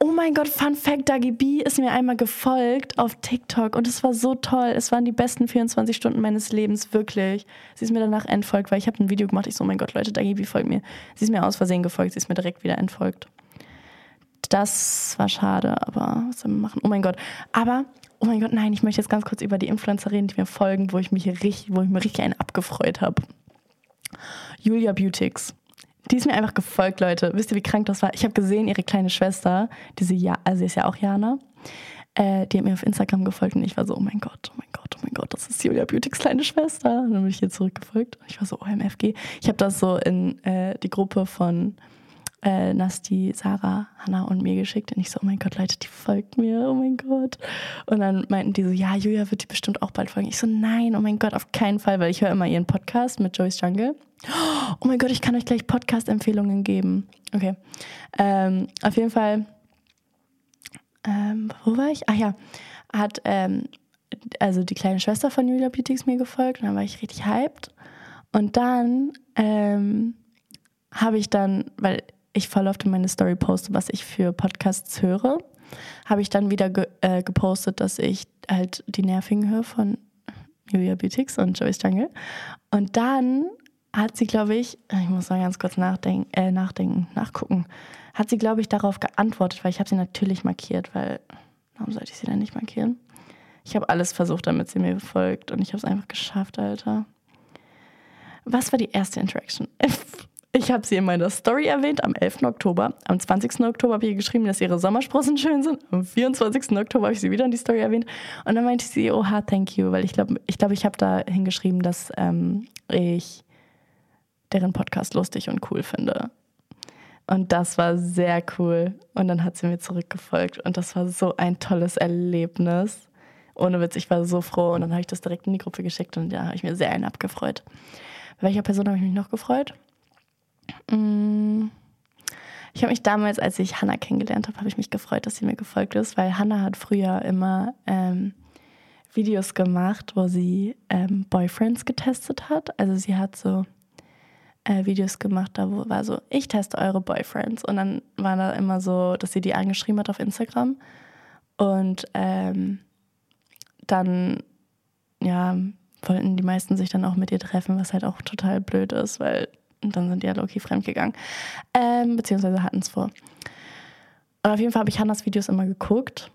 Oh mein Gott, Fun Fact: Dagi B ist mir einmal gefolgt auf TikTok und es war so toll. Es waren die besten 24 Stunden meines Lebens, wirklich. Sie ist mir danach entfolgt, weil ich habe ein Video gemacht. Ich so, oh mein Gott, Leute, Dagi B folgt mir. Sie ist mir aus Versehen gefolgt, sie ist mir direkt wieder entfolgt. Das war schade, aber was soll man machen? Oh mein Gott. Aber oh mein Gott, nein, ich möchte jetzt ganz kurz über die Influencer reden, die mir folgen, wo ich mich richtig, wo ich mir richtig einen abgefreut habe. Julia Beautix. Die ist mir einfach gefolgt, Leute. Wisst ihr, wie krank das war? Ich habe gesehen, ihre kleine Schwester, diese ja, also sie ist ja auch Jana, äh, die hat mir auf Instagram gefolgt und ich war so, oh mein Gott, oh mein Gott, oh mein Gott, das ist Julia Beautix kleine Schwester. Und dann bin ich ihr zurückgefolgt. Ich war so, OMFG. Ich habe das so in äh, die Gruppe von äh, Nasti, Sarah, Hannah und mir geschickt. Und ich so, oh mein Gott, Leute, die folgt mir, oh mein Gott. Und dann meinten die so, ja, Julia wird die bestimmt auch bald folgen. Ich so, nein, oh mein Gott, auf keinen Fall, weil ich höre immer ihren Podcast mit Joyce Jungle. Oh mein Gott, ich kann euch gleich Podcast-Empfehlungen geben. Okay. Ähm, auf jeden Fall, ähm, wo war ich? Ach ja, hat ähm, also die kleine Schwester von Julia Beautix mir gefolgt und dann war ich richtig hyped. Und dann ähm, habe ich dann, weil ich voll oft in meine Story poste, was ich für Podcasts höre, habe ich dann wieder ge äh, gepostet, dass ich halt die Nervigen höre von Julia Beautix und Joyce Jungle. Und dann hat sie, glaube ich, ich muss mal ganz kurz nachdenken, äh, nachdenken, nachgucken, hat sie, glaube ich, darauf geantwortet, weil ich habe sie natürlich markiert, weil warum sollte ich sie denn nicht markieren? Ich habe alles versucht, damit sie mir folgt und ich habe es einfach geschafft, Alter. Was war die erste Interaction? [laughs] Ich habe sie in meiner Story erwähnt am 11. Oktober. Am 20. Oktober habe ich ihr geschrieben, dass ihre Sommersprossen [laughs] schön sind. Am 24. Oktober habe ich sie wieder in die Story erwähnt. Und dann meinte sie, oha, thank you, weil ich glaube, ich, glaub, ich habe da hingeschrieben, dass ähm, ich deren Podcast lustig und cool finde. Und das war sehr cool. Und dann hat sie mir zurückgefolgt. Und das war so ein tolles Erlebnis. Ohne Witz, ich war so froh. Und dann habe ich das direkt in die Gruppe geschickt und da habe ich mir sehr einen abgefreut. Bei welcher Person habe ich mich noch gefreut? Mm. Ich habe mich damals, als ich Hannah kennengelernt habe, habe ich mich gefreut, dass sie mir gefolgt ist, weil Hannah hat früher immer ähm, Videos gemacht, wo sie ähm, Boyfriends getestet hat. Also sie hat so äh, Videos gemacht, da wo war so, ich teste eure Boyfriends. Und dann war da immer so, dass sie die angeschrieben hat auf Instagram. Und ähm, dann, ja, wollten die meisten sich dann auch mit ihr treffen, was halt auch total blöd ist, weil und dann sind die ja Loki fremdgegangen. Ähm, beziehungsweise hatten es vor. Und auf jeden Fall habe ich Hannas Videos immer geguckt.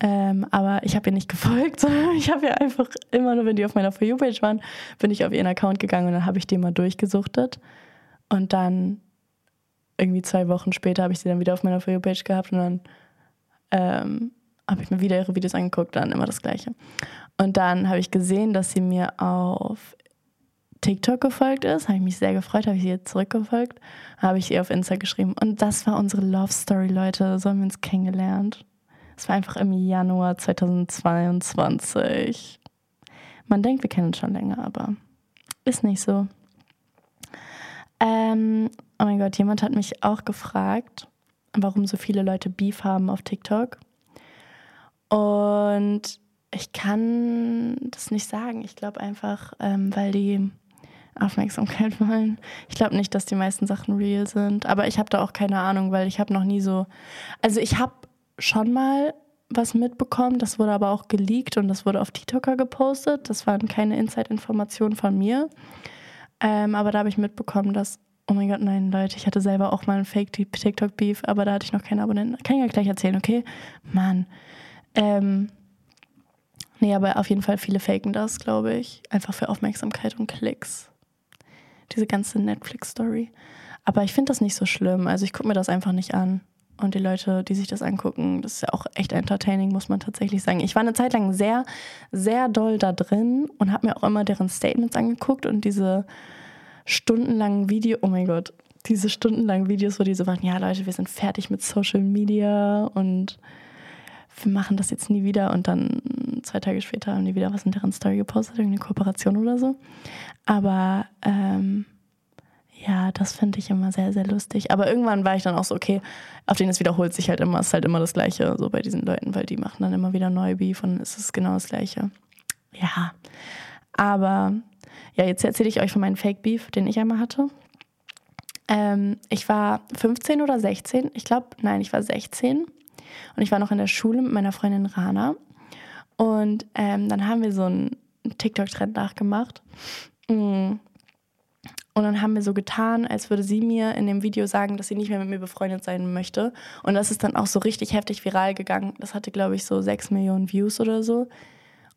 Ähm, aber ich habe ihr nicht [laughs] gefolgt, sondern ich habe ihr einfach immer nur, wenn die auf meiner For You-Page waren, bin ich auf ihren Account gegangen und dann habe ich die mal durchgesuchtet. Und dann irgendwie zwei Wochen später habe ich sie dann wieder auf meiner For You-Page gehabt und dann ähm, habe ich mir wieder ihre Videos angeguckt, dann immer das Gleiche. Und dann habe ich gesehen, dass sie mir auf TikTok gefolgt ist, habe ich mich sehr gefreut, habe ich ihr zurückgefolgt, habe ich ihr auf Insta geschrieben. Und das war unsere Love Story, Leute. So haben wir uns kennengelernt. Es war einfach im Januar 2022. Man denkt, wir kennen uns schon länger, aber ist nicht so. Ähm, oh mein Gott, jemand hat mich auch gefragt, warum so viele Leute Beef haben auf TikTok. Und ich kann das nicht sagen. Ich glaube einfach, ähm, weil die Aufmerksamkeit [laughs] wollen. Ich glaube nicht, dass die meisten Sachen real sind. Aber ich habe da auch keine Ahnung, weil ich habe noch nie so. Also ich habe schon mal was mitbekommen, das wurde aber auch geleakt und das wurde auf TikToker gepostet. Das waren keine Inside-Informationen von mir. Ähm, aber da habe ich mitbekommen, dass, oh mein Gott, nein, Leute, ich hatte selber auch mal einen Fake-TikTok-Beef, aber da hatte ich noch keine Abonnenten. Kann ich ja gleich erzählen, okay? Mann. Ähm, nee, aber auf jeden Fall viele faken das, glaube ich. Einfach für Aufmerksamkeit und Klicks. Diese ganze Netflix-Story. Aber ich finde das nicht so schlimm. Also ich gucke mir das einfach nicht an. Und die Leute, die sich das angucken, das ist ja auch echt entertaining, muss man tatsächlich sagen. Ich war eine Zeit lang sehr, sehr doll da drin und habe mir auch immer deren Statements angeguckt und diese stundenlangen Videos, oh mein Gott, diese stundenlangen Videos, wo die so waren, ja Leute, wir sind fertig mit Social Media und wir machen das jetzt nie wieder. Und dann zwei Tage später haben die wieder was in deren Story gepostet, irgendeine Kooperation oder so. Aber ähm, ja, das finde ich immer sehr, sehr lustig. Aber irgendwann war ich dann auch so, okay, auf denen es wiederholt sich halt immer, es ist halt immer das Gleiche, so bei diesen Leuten, weil die machen dann immer wieder neu Beef und es ist genau das Gleiche. Ja, aber ja, jetzt erzähle ich euch von meinem Fake Beef, den ich einmal hatte. Ähm, ich war 15 oder 16, ich glaube, nein, ich war 16 und ich war noch in der Schule mit meiner Freundin Rana. Und ähm, dann haben wir so einen TikTok-Trend nachgemacht. Mm. Und dann haben wir so getan, als würde sie mir in dem Video sagen, dass sie nicht mehr mit mir befreundet sein möchte. Und das ist dann auch so richtig heftig viral gegangen. Das hatte, glaube ich, so sechs Millionen Views oder so.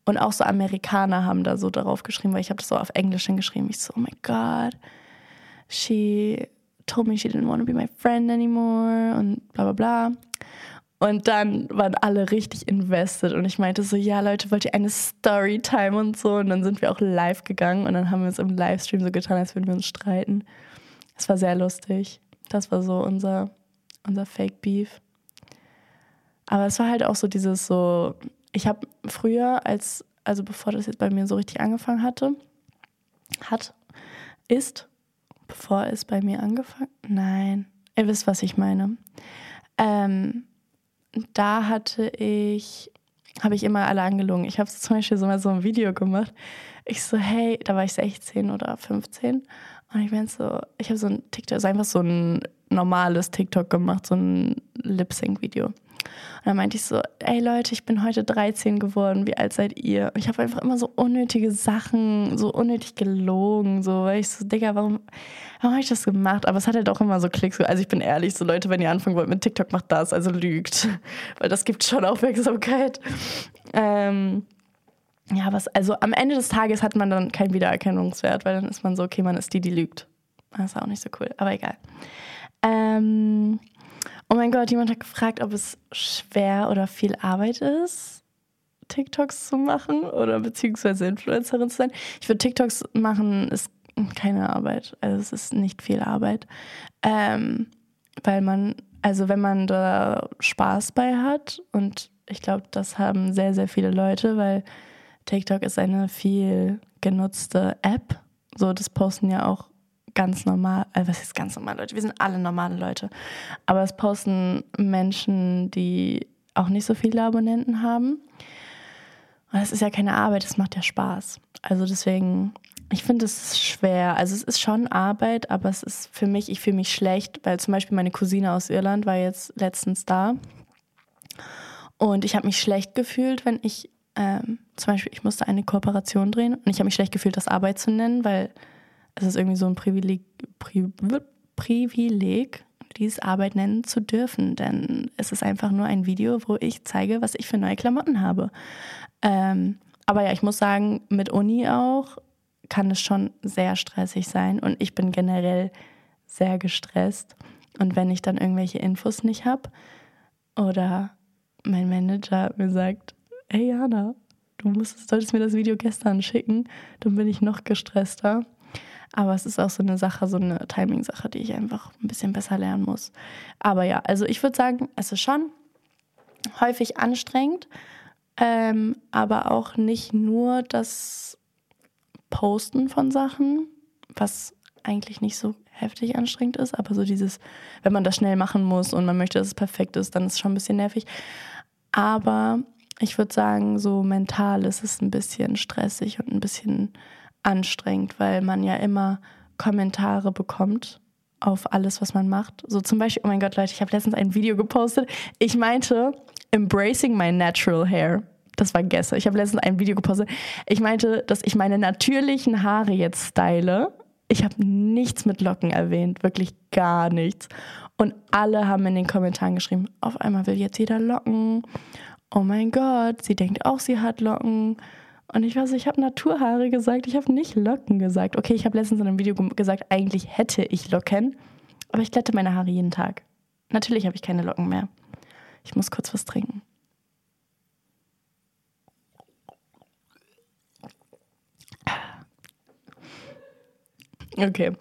Und auch so Amerikaner haben da so darauf geschrieben, weil ich habe das so auf Englisch hingeschrieben. Ich so, oh my God, she told me she didn't want to be my friend anymore und bla bla bla. Und dann waren alle richtig invested und ich meinte so, ja Leute, wollt ihr eine Storytime und so? Und dann sind wir auch live gegangen und dann haben wir uns im Livestream so getan, als würden wir uns streiten. Es war sehr lustig. Das war so unser, unser Fake Beef. Aber es war halt auch so dieses so, ich habe früher, als, also bevor das jetzt bei mir so richtig angefangen hatte, hat, ist, bevor es bei mir angefangen, nein, ihr wisst, was ich meine. Ähm, da hatte ich, habe ich immer alle angelogen. Ich habe zum Beispiel so mal so ein Video gemacht. Ich so, hey, da war ich 16 oder 15. Und ich bin so, ich habe so ein TikTok, also einfach so ein normales TikTok gemacht, so ein Lip-Sync-Video. Und dann meinte ich so, ey Leute, ich bin heute 13 geworden, wie alt seid ihr? Und ich habe einfach immer so unnötige Sachen, so unnötig gelogen, so, weil ich so, Digga, warum, warum habe ich das gemacht? Aber es hat halt auch immer so Klicks. Also ich bin ehrlich, so Leute, wenn ihr anfangen wollt mit TikTok, macht das, also lügt. [laughs] Weil das gibt schon Aufmerksamkeit. Ähm, ja, was, also am Ende des Tages hat man dann keinen Wiedererkennungswert, weil dann ist man so, okay, man ist die, die lügt. Das ist auch nicht so cool, aber egal. Ähm, Oh mein Gott, jemand hat gefragt, ob es schwer oder viel Arbeit ist, TikToks zu machen oder beziehungsweise Influencerin zu sein. Ich würde TikToks machen, ist keine Arbeit. Also es ist nicht viel Arbeit. Ähm, weil man, also wenn man da Spaß bei hat und ich glaube, das haben sehr, sehr viele Leute, weil TikTok ist eine viel genutzte App. So, das posten ja auch ganz normal, äh, was ist ganz normal, Leute? Wir sind alle normale Leute. Aber es posten Menschen, die auch nicht so viele Abonnenten haben. Und das ist ja keine Arbeit, es macht ja Spaß. Also deswegen, ich finde es schwer. Also es ist schon Arbeit, aber es ist für mich, ich fühle mich schlecht, weil zum Beispiel meine Cousine aus Irland war jetzt letztens da. Und ich habe mich schlecht gefühlt, wenn ich, ähm, zum Beispiel, ich musste eine Kooperation drehen und ich habe mich schlecht gefühlt, das Arbeit zu nennen, weil es ist irgendwie so ein Privileg, Pri, Privileg, diese Arbeit nennen zu dürfen, denn es ist einfach nur ein Video, wo ich zeige, was ich für neue Klamotten habe. Ähm, aber ja, ich muss sagen, mit Uni auch kann es schon sehr stressig sein und ich bin generell sehr gestresst. Und wenn ich dann irgendwelche Infos nicht habe oder mein Manager mir sagt, hey Jana, du musst, solltest mir das Video gestern schicken, dann bin ich noch gestresster. Aber es ist auch so eine Sache, so eine Timing-Sache, die ich einfach ein bisschen besser lernen muss. Aber ja, also ich würde sagen, es ist schon häufig anstrengend, ähm, aber auch nicht nur das Posten von Sachen, was eigentlich nicht so heftig anstrengend ist, aber so dieses, wenn man das schnell machen muss und man möchte, dass es perfekt ist, dann ist es schon ein bisschen nervig. Aber ich würde sagen, so mental ist es ein bisschen stressig und ein bisschen anstrengend, weil man ja immer Kommentare bekommt auf alles, was man macht. So zum Beispiel, oh mein Gott, Leute, ich habe letztens ein Video gepostet. Ich meinte, embracing my natural hair. Das war gestern. Ich habe letztens ein Video gepostet. Ich meinte, dass ich meine natürlichen Haare jetzt style. Ich habe nichts mit Locken erwähnt, wirklich gar nichts. Und alle haben in den Kommentaren geschrieben, auf einmal will jetzt jeder Locken. Oh mein Gott, sie denkt auch, sie hat Locken. Und ich weiß, ich habe Naturhaare gesagt, ich habe nicht Locken gesagt. Okay, ich habe letztens in einem Video gesagt, eigentlich hätte ich Locken, aber ich glätte meine Haare jeden Tag. Natürlich habe ich keine Locken mehr. Ich muss kurz was trinken. Okay.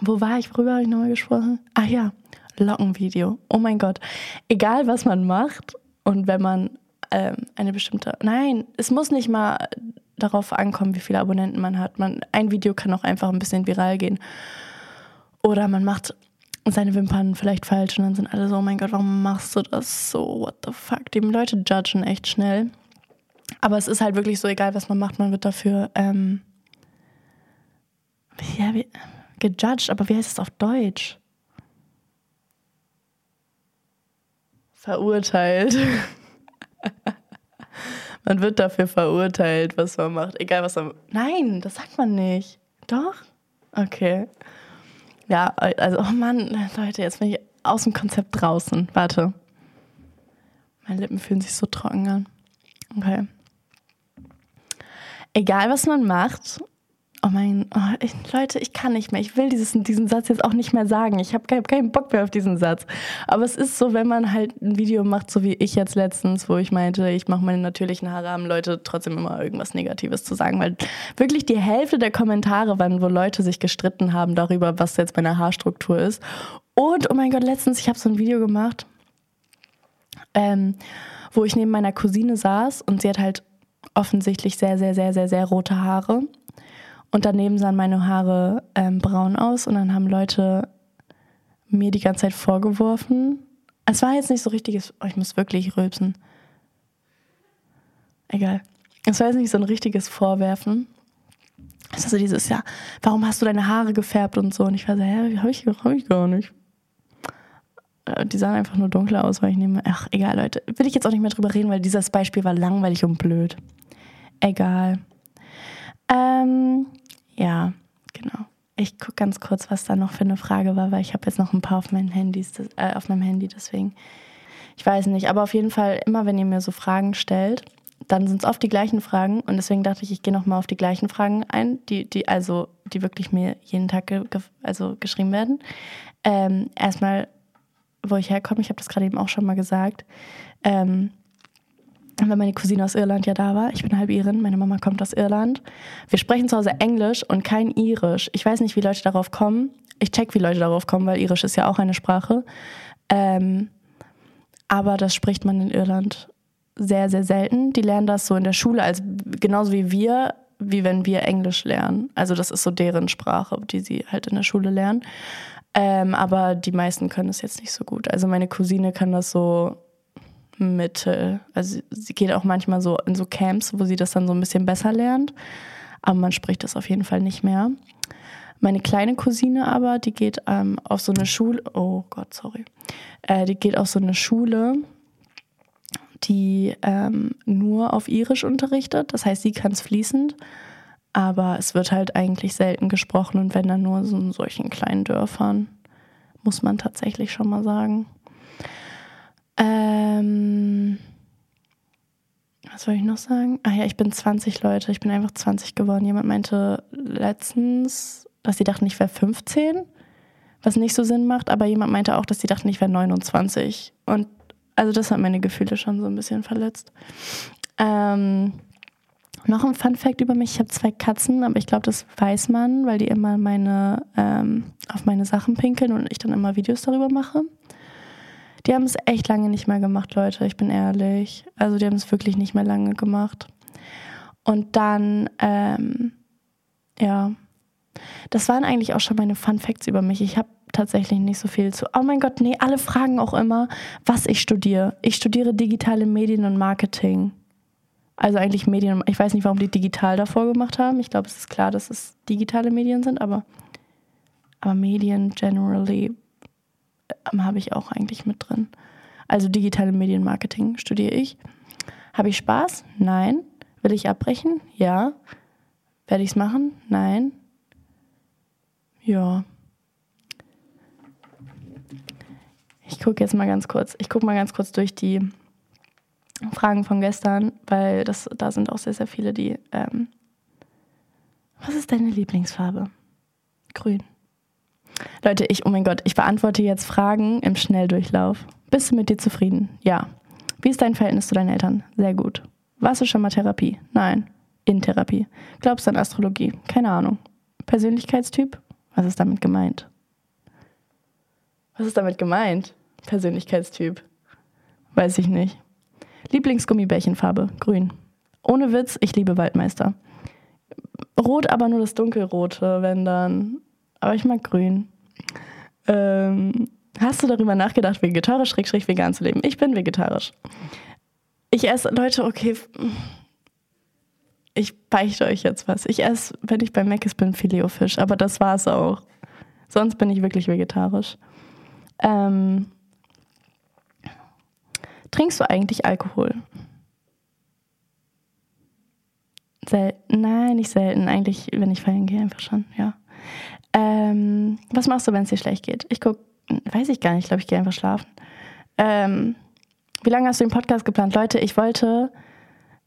Wo war ich? Worüber habe ich nochmal gesprochen? Ach ja, Lockenvideo. Oh mein Gott. Egal, was man macht und wenn man ähm, eine bestimmte. Nein, es muss nicht mal darauf ankommen, wie viele Abonnenten man hat. Man, ein Video kann auch einfach ein bisschen viral gehen. Oder man macht seine Wimpern vielleicht falsch und dann sind alle so, oh mein Gott, warum machst du das so? What the fuck? Die Leute judgen echt schnell. Aber es ist halt wirklich so, egal was man macht, man wird dafür ähm, ja, wie, gejudged, aber wie heißt es auf Deutsch? Verurteilt. [laughs] [laughs] man wird dafür verurteilt, was man macht. Egal, was man. Nein, das sagt man nicht. Doch? Okay. Ja, also, oh Mann, Leute, jetzt bin ich aus dem Konzept draußen. Warte. Meine Lippen fühlen sich so trocken an. Okay. Egal, was man macht, Oh mein, oh, ich, Leute, ich kann nicht mehr. Ich will dieses, diesen Satz jetzt auch nicht mehr sagen. Ich habe kein, keinen Bock mehr auf diesen Satz. Aber es ist so, wenn man halt ein Video macht, so wie ich jetzt letztens, wo ich meinte, ich mache meine natürlichen Haare, haben Leute trotzdem immer irgendwas Negatives zu sagen. Weil wirklich die Hälfte der Kommentare waren, wo Leute sich gestritten haben darüber, was jetzt meine Haarstruktur ist. Und, oh mein Gott, letztens, ich habe so ein Video gemacht, ähm, wo ich neben meiner Cousine saß und sie hat halt offensichtlich sehr, sehr, sehr, sehr, sehr rote Haare. Und daneben sahen meine Haare ähm, braun aus und dann haben Leute mir die ganze Zeit vorgeworfen. Es war jetzt nicht so richtiges, oh, ich muss wirklich rülpsen. Egal. Es war jetzt nicht so ein richtiges Vorwerfen. Es ist so dieses, ja, warum hast du deine Haare gefärbt und so? Und ich war so, hä, hab ich, hab ich gar nicht. Die sahen einfach nur dunkler aus, weil ich nehme. Ach, egal, Leute. Will ich jetzt auch nicht mehr drüber reden, weil dieses Beispiel war langweilig und blöd. Egal. Ähm, ja, genau. Ich gucke ganz kurz, was da noch für eine Frage war, weil ich habe jetzt noch ein paar auf, meinen Handys, äh, auf meinem Handy, deswegen. Ich weiß nicht, aber auf jeden Fall, immer wenn ihr mir so Fragen stellt, dann sind es oft die gleichen Fragen und deswegen dachte ich, ich gehe nochmal auf die gleichen Fragen ein, die, die, also, die wirklich mir jeden Tag ge also geschrieben werden. Ähm, erstmal, wo ich herkomme, ich habe das gerade eben auch schon mal gesagt. Ähm, weil meine Cousine aus Irland ja da war. Ich bin halb Irin, meine Mama kommt aus Irland. Wir sprechen zu Hause Englisch und kein Irisch. Ich weiß nicht, wie Leute darauf kommen. Ich check, wie Leute darauf kommen, weil Irisch ist ja auch eine Sprache. Ähm, aber das spricht man in Irland sehr, sehr selten. Die lernen das so in der Schule, als genauso wie wir, wie wenn wir Englisch lernen. Also das ist so deren Sprache, die sie halt in der Schule lernen. Ähm, aber die meisten können es jetzt nicht so gut. Also meine Cousine kann das so Mittel. Also sie geht auch manchmal so in so Camps, wo sie das dann so ein bisschen besser lernt. Aber man spricht das auf jeden Fall nicht mehr. Meine kleine Cousine aber, die geht ähm, auf so eine Schule. Oh Gott, sorry. Äh, die geht auf so eine Schule, die ähm, nur auf Irisch unterrichtet. Das heißt, sie kann es fließend. Aber es wird halt eigentlich selten gesprochen und wenn dann nur so in solchen kleinen Dörfern, muss man tatsächlich schon mal sagen. Ähm, was soll ich noch sagen? Ah ja, ich bin 20 Leute. Ich bin einfach 20 geworden. Jemand meinte letztens, dass sie dachten, ich wäre 15, was nicht so Sinn macht. Aber jemand meinte auch, dass sie dachten, ich wäre 29. Und also das hat meine Gefühle schon so ein bisschen verletzt. Ähm, Noch ein Fun Fact über mich: Ich habe zwei Katzen, aber ich glaube, das weiß man, weil die immer meine, ähm, auf meine Sachen pinkeln und ich dann immer Videos darüber mache. Die haben es echt lange nicht mehr gemacht, Leute, ich bin ehrlich. Also, die haben es wirklich nicht mehr lange gemacht. Und dann, ähm, ja, das waren eigentlich auch schon meine Fun Facts über mich. Ich habe tatsächlich nicht so viel zu. Oh mein Gott, nee, alle fragen auch immer, was ich studiere. Ich studiere digitale Medien und Marketing. Also eigentlich Medien. Ich weiß nicht, warum die digital davor gemacht haben. Ich glaube, es ist klar, dass es digitale Medien sind, aber, aber Medien generally habe ich auch eigentlich mit drin. Also digitale Medienmarketing studiere ich. Habe ich Spaß? Nein. Will ich abbrechen? Ja. Werde ich es machen? Nein. Ja. Ich gucke jetzt mal ganz kurz. Ich gucke mal ganz kurz durch die Fragen von gestern, weil das, da sind auch sehr, sehr viele, die. Ähm Was ist deine Lieblingsfarbe? Grün. Leute, ich, oh mein Gott, ich beantworte jetzt Fragen im Schnelldurchlauf. Bist du mit dir zufrieden? Ja. Wie ist dein Verhältnis zu deinen Eltern? Sehr gut. Warst du schon mal Therapie? Nein. In Therapie. Glaubst du an Astrologie? Keine Ahnung. Persönlichkeitstyp? Was ist damit gemeint? Was ist damit gemeint? Persönlichkeitstyp. Weiß ich nicht. Lieblingsgummibärchenfarbe, grün. Ohne Witz, ich liebe Waldmeister. Rot, aber nur das dunkelrote, wenn dann. Aber ich mag grün. Ähm, hast du darüber nachgedacht, vegetarisch, schräg, vegan zu leben? Ich bin vegetarisch. Ich esse, Leute, okay. Ich beichte euch jetzt was. Ich esse, wenn ich bei Mc's bin, Filet-O-Fisch, aber das war's auch. Sonst bin ich wirklich vegetarisch. Ähm, Trinkst du eigentlich Alkohol? Selten. Nein, nicht selten. Eigentlich, wenn ich feiern gehe, einfach schon, ja. Ähm, was machst du, wenn es dir schlecht geht? Ich gucke, weiß ich gar nicht, ich glaube, ich gehe einfach schlafen. Ähm, wie lange hast du den Podcast geplant? Leute, ich wollte,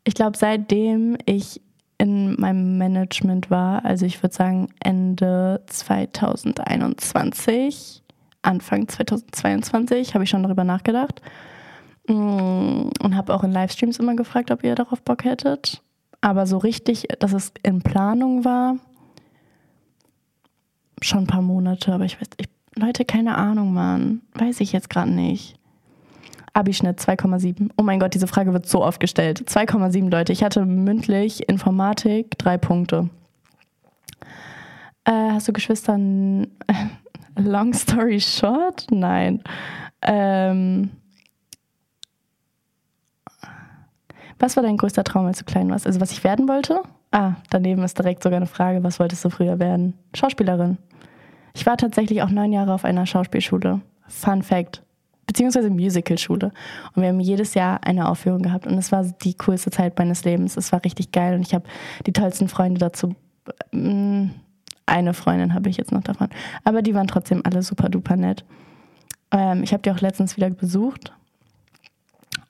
ich glaube, seitdem ich in meinem Management war, also ich würde sagen Ende 2021, Anfang 2022, habe ich schon darüber nachgedacht. Mm, und habe auch in Livestreams immer gefragt, ob ihr darauf Bock hättet. Aber so richtig, dass es in Planung war, schon ein paar Monate. Aber ich weiß, ich, Leute, keine Ahnung, Mann. Weiß ich jetzt gerade nicht. Abischnitt 2,7. Oh mein Gott, diese Frage wird so oft gestellt. 2,7 Leute. Ich hatte mündlich Informatik drei Punkte. Äh, hast du Geschwister? [laughs] Long story short? Nein. Ähm, Was war dein größter Traum, als du klein warst? Also was ich werden wollte? Ah, daneben ist direkt sogar eine Frage, was wolltest du früher werden? Schauspielerin. Ich war tatsächlich auch neun Jahre auf einer Schauspielschule. Fun Fact. Beziehungsweise Musicalschule. Und wir haben jedes Jahr eine Aufführung gehabt. Und es war die coolste Zeit meines Lebens. Es war richtig geil. Und ich habe die tollsten Freunde dazu. Mm, eine Freundin habe ich jetzt noch davon. Aber die waren trotzdem alle super duper nett. Ähm, ich habe die auch letztens wieder besucht.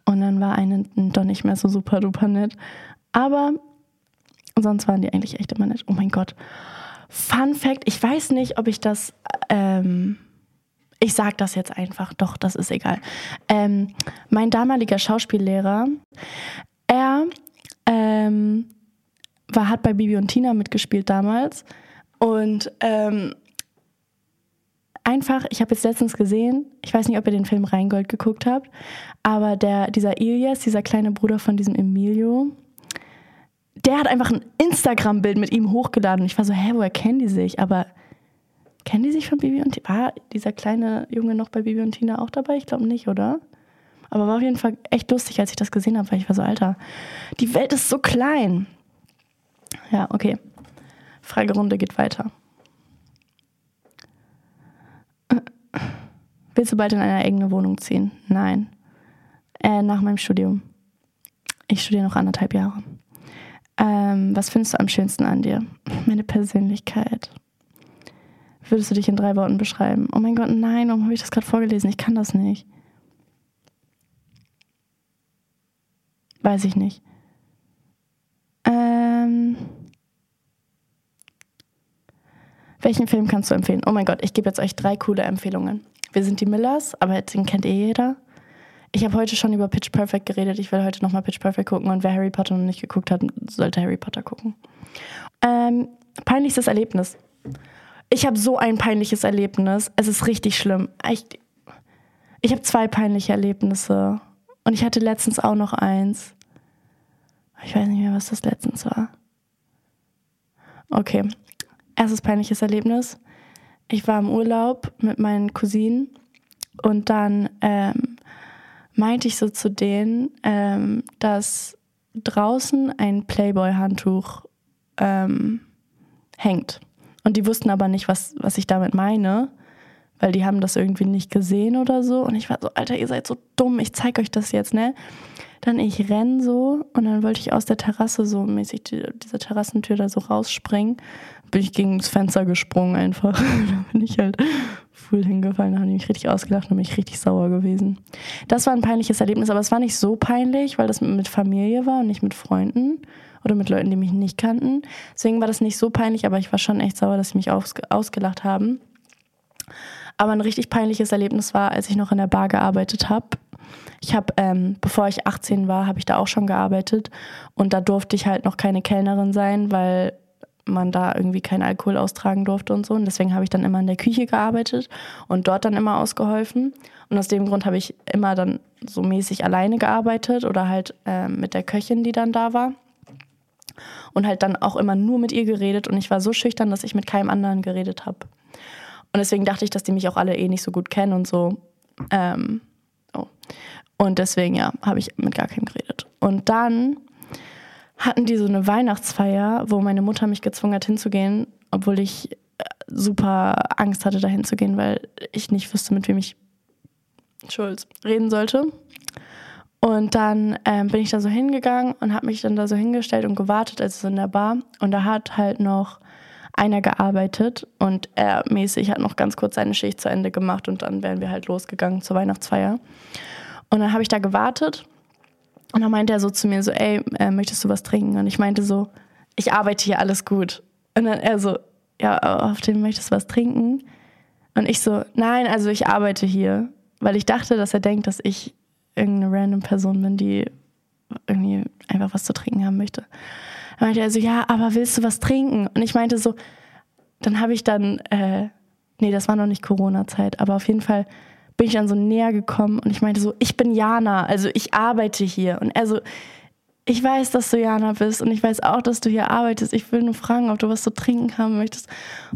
Und dann war eine doch nicht mehr so super duper nett. Aber sonst waren die eigentlich echt immer nett. Oh mein Gott. Fun Fact, ich weiß nicht, ob ich das. Ähm, ich sag das jetzt einfach, doch, das ist egal. Ähm, mein damaliger Schauspiellehrer, er ähm, war, hat bei Bibi und Tina mitgespielt damals. Und ähm, einfach, ich habe jetzt letztens gesehen, ich weiß nicht, ob ihr den Film Rheingold geguckt habt, aber der, dieser Ilias, dieser kleine Bruder von diesem Emilio, der hat einfach ein Instagram-Bild mit ihm hochgeladen. Ich war so, hä, woher kennen die sich? Aber kennen die sich von Bibi und Tina? War dieser kleine Junge noch bei Bibi und Tina auch dabei? Ich glaube nicht, oder? Aber war auf jeden Fall echt lustig, als ich das gesehen habe, weil ich war so, Alter, die Welt ist so klein. Ja, okay. Fragerunde geht weiter. Willst du bald in eine eigene Wohnung ziehen? Nein. Äh, nach meinem Studium. Ich studiere noch anderthalb Jahre. Ähm, was findest du am schönsten an dir? Meine Persönlichkeit. Würdest du dich in drei Worten beschreiben? Oh mein Gott, nein, warum habe ich das gerade vorgelesen? Ich kann das nicht. Weiß ich nicht. Ähm, welchen Film kannst du empfehlen? Oh mein Gott, ich gebe jetzt euch drei coole Empfehlungen. Wir sind die Millers, aber den kennt eh jeder. Ich habe heute schon über Pitch Perfect geredet. Ich will heute nochmal Pitch Perfect gucken und wer Harry Potter noch nicht geguckt hat, sollte Harry Potter gucken. Ähm, peinlichstes Erlebnis. Ich habe so ein peinliches Erlebnis. Es ist richtig schlimm. Ich, ich habe zwei peinliche Erlebnisse. Und ich hatte letztens auch noch eins. Ich weiß nicht mehr, was das letztens war. Okay. Erstes peinliches Erlebnis. Ich war im Urlaub mit meinen Cousinen und dann ähm, meinte ich so zu denen, ähm, dass draußen ein Playboy-Handtuch ähm, hängt. Und die wussten aber nicht, was, was ich damit meine, weil die haben das irgendwie nicht gesehen oder so. Und ich war so, Alter, ihr seid so dumm, ich zeig euch das jetzt, ne? Dann ich renn so und dann wollte ich aus der Terrasse so mäßig die, diese Terrassentür da so rausspringen. Bin ich gegen das Fenster gesprungen einfach. [laughs] da bin ich halt voll hingefallen, da haben die mich richtig ausgelacht und bin ich richtig sauer gewesen. Das war ein peinliches Erlebnis, aber es war nicht so peinlich, weil das mit Familie war und nicht mit Freunden oder mit Leuten, die mich nicht kannten. Deswegen war das nicht so peinlich, aber ich war schon echt sauer, dass sie mich ausgelacht haben. Aber ein richtig peinliches Erlebnis war, als ich noch in der Bar gearbeitet habe. Ich habe, ähm, bevor ich 18 war, habe ich da auch schon gearbeitet und da durfte ich halt noch keine Kellnerin sein, weil man da irgendwie keinen Alkohol austragen durfte und so. Und deswegen habe ich dann immer in der Küche gearbeitet und dort dann immer ausgeholfen. Und aus dem Grund habe ich immer dann so mäßig alleine gearbeitet oder halt äh, mit der Köchin, die dann da war. Und halt dann auch immer nur mit ihr geredet. Und ich war so schüchtern, dass ich mit keinem anderen geredet habe. Und deswegen dachte ich, dass die mich auch alle eh nicht so gut kennen und so. Ähm, oh. Und deswegen, ja, habe ich mit gar keinem geredet. Und dann hatten die so eine Weihnachtsfeier, wo meine Mutter mich gezwungen hat hinzugehen, obwohl ich äh, super Angst hatte, da hinzugehen, weil ich nicht wusste, mit wem ich Schulz reden sollte. Und dann ähm, bin ich da so hingegangen und habe mich dann da so hingestellt und gewartet, also in der Bar. Und da hat halt noch einer gearbeitet und er mäßig hat noch ganz kurz seine Schicht zu Ende gemacht und dann wären wir halt losgegangen zur Weihnachtsfeier. Und dann habe ich da gewartet und dann meinte er so zu mir so, ey, äh, möchtest du was trinken? Und ich meinte so, ich arbeite hier, alles gut. Und dann er so, ja, auf den möchtest du was trinken? Und ich so, nein, also ich arbeite hier. Weil ich dachte, dass er denkt, dass ich irgendeine random Person bin, die irgendwie einfach was zu trinken haben möchte. Dann meinte er so, ja, aber willst du was trinken? Und ich meinte so, dann habe ich dann, äh, nee, das war noch nicht Corona-Zeit, aber auf jeden Fall bin ich dann so näher gekommen und ich meinte so, ich bin Jana, also ich arbeite hier. Und er so, ich weiß, dass du Jana bist und ich weiß auch, dass du hier arbeitest. Ich will nur fragen, ob du was zu trinken haben möchtest.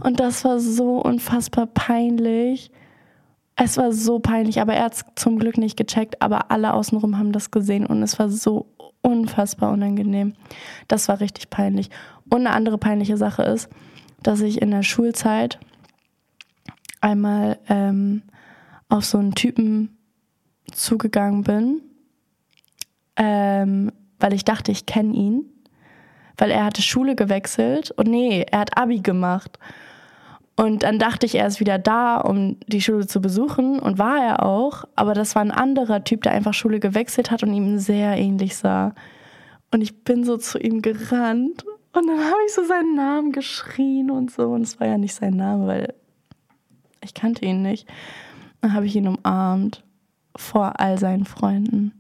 Und das war so unfassbar peinlich. Es war so peinlich, aber er hat es zum Glück nicht gecheckt, aber alle außenrum haben das gesehen und es war so unfassbar unangenehm. Das war richtig peinlich. Und eine andere peinliche Sache ist, dass ich in der Schulzeit einmal ähm, auf so einen Typen zugegangen bin, ähm, weil ich dachte, ich kenne ihn, weil er hatte Schule gewechselt und nee, er hat Abi gemacht. Und dann dachte ich, er ist wieder da, um die Schule zu besuchen und war er auch, aber das war ein anderer Typ, der einfach Schule gewechselt hat und ihm sehr ähnlich sah. Und ich bin so zu ihm gerannt und dann habe ich so seinen Namen geschrien und so und es war ja nicht sein Name, weil ich kannte ihn nicht. Dann habe ich ihn umarmt vor all seinen Freunden.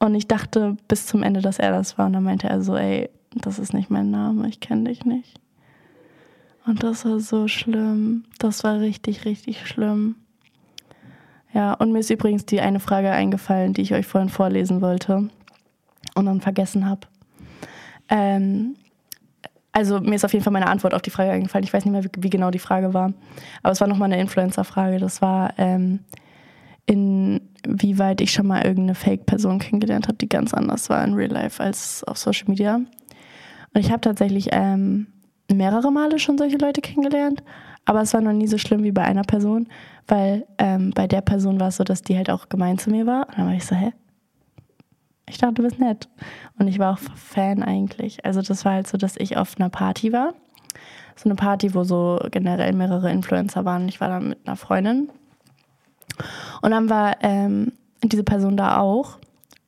Und ich dachte bis zum Ende, dass er das war. Und dann meinte er so, ey, das ist nicht mein Name, ich kenne dich nicht. Und das war so schlimm. Das war richtig, richtig schlimm. Ja, und mir ist übrigens die eine Frage eingefallen, die ich euch vorhin vorlesen wollte und dann vergessen habe. Ähm, also mir ist auf jeden Fall meine Antwort auf die Frage eingefallen. Ich weiß nicht mehr, wie, wie genau die Frage war. Aber es war nochmal eine Influencer-Frage. Das war, ähm, inwieweit ich schon mal irgendeine Fake-Person kennengelernt habe, die ganz anders war in Real Life als auf Social Media. Und ich habe tatsächlich ähm, mehrere Male schon solche Leute kennengelernt. Aber es war noch nie so schlimm wie bei einer Person, weil ähm, bei der Person war es so, dass die halt auch gemein zu mir war. Und dann war ich so, hä? ich dachte, du bist nett. Und ich war auch Fan eigentlich. Also das war halt so, dass ich auf einer Party war. So eine Party, wo so generell mehrere Influencer waren. Ich war da mit einer Freundin. Und dann war ähm, diese Person da auch.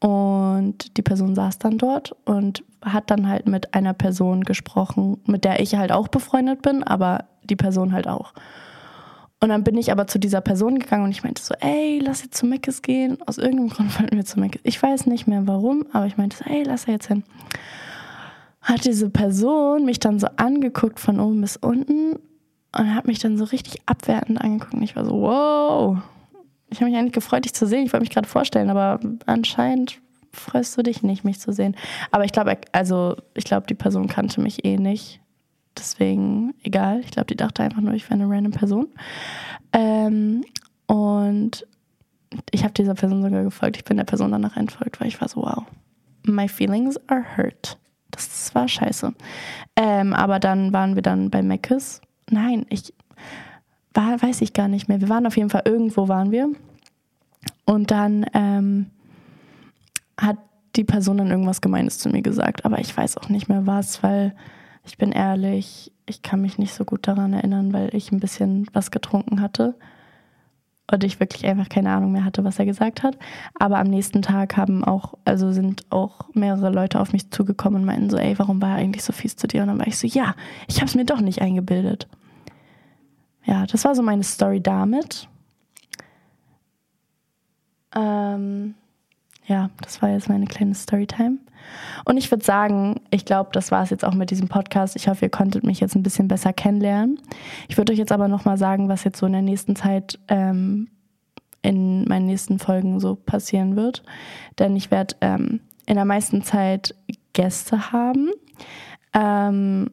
Und die Person saß dann dort und hat dann halt mit einer Person gesprochen, mit der ich halt auch befreundet bin, aber die Person halt auch. Und dann bin ich aber zu dieser Person gegangen und ich meinte so, ey, lass jetzt zu Meckes gehen. Aus irgendeinem Grund wollten wir zu Meckes. Ich weiß nicht mehr warum, aber ich meinte so, ey, lass er jetzt hin. Hat diese Person mich dann so angeguckt von oben bis unten und hat mich dann so richtig abwertend angeguckt. Und ich war so, wow. Ich habe mich eigentlich gefreut, dich zu sehen. Ich wollte mich gerade vorstellen, aber anscheinend freust du dich nicht, mich zu sehen. Aber ich glaube, also ich glaube, die Person kannte mich eh nicht. Deswegen egal. Ich glaube, die dachte einfach nur, ich wäre eine random Person. Ähm, und ich habe dieser Person sogar gefolgt. Ich bin der Person danach entfolgt, weil ich war so, wow, my feelings are hurt. Das war scheiße. Ähm, aber dann waren wir dann bei Meckes. Nein, ich war, weiß ich gar nicht mehr. Wir waren auf jeden Fall irgendwo waren wir. Und dann ähm, hat die Person dann irgendwas Gemeines zu mir gesagt. Aber ich weiß auch nicht mehr was, weil ich bin ehrlich, ich kann mich nicht so gut daran erinnern, weil ich ein bisschen was getrunken hatte und ich wirklich einfach keine Ahnung mehr hatte, was er gesagt hat. Aber am nächsten Tag haben auch, also sind auch mehrere Leute auf mich zugekommen und meinten so, ey, warum war er eigentlich so fies zu dir? Und dann war ich so, ja, ich habe es mir doch nicht eingebildet. Ja, das war so meine Story damit. Ähm, ja, das war jetzt meine kleine Storytime. Und ich würde sagen, ich glaube, das war es jetzt auch mit diesem Podcast. Ich hoffe, ihr konntet mich jetzt ein bisschen besser kennenlernen. Ich würde euch jetzt aber nochmal sagen, was jetzt so in der nächsten Zeit ähm, in meinen nächsten Folgen so passieren wird. Denn ich werde ähm, in der meisten Zeit Gäste haben. Ähm,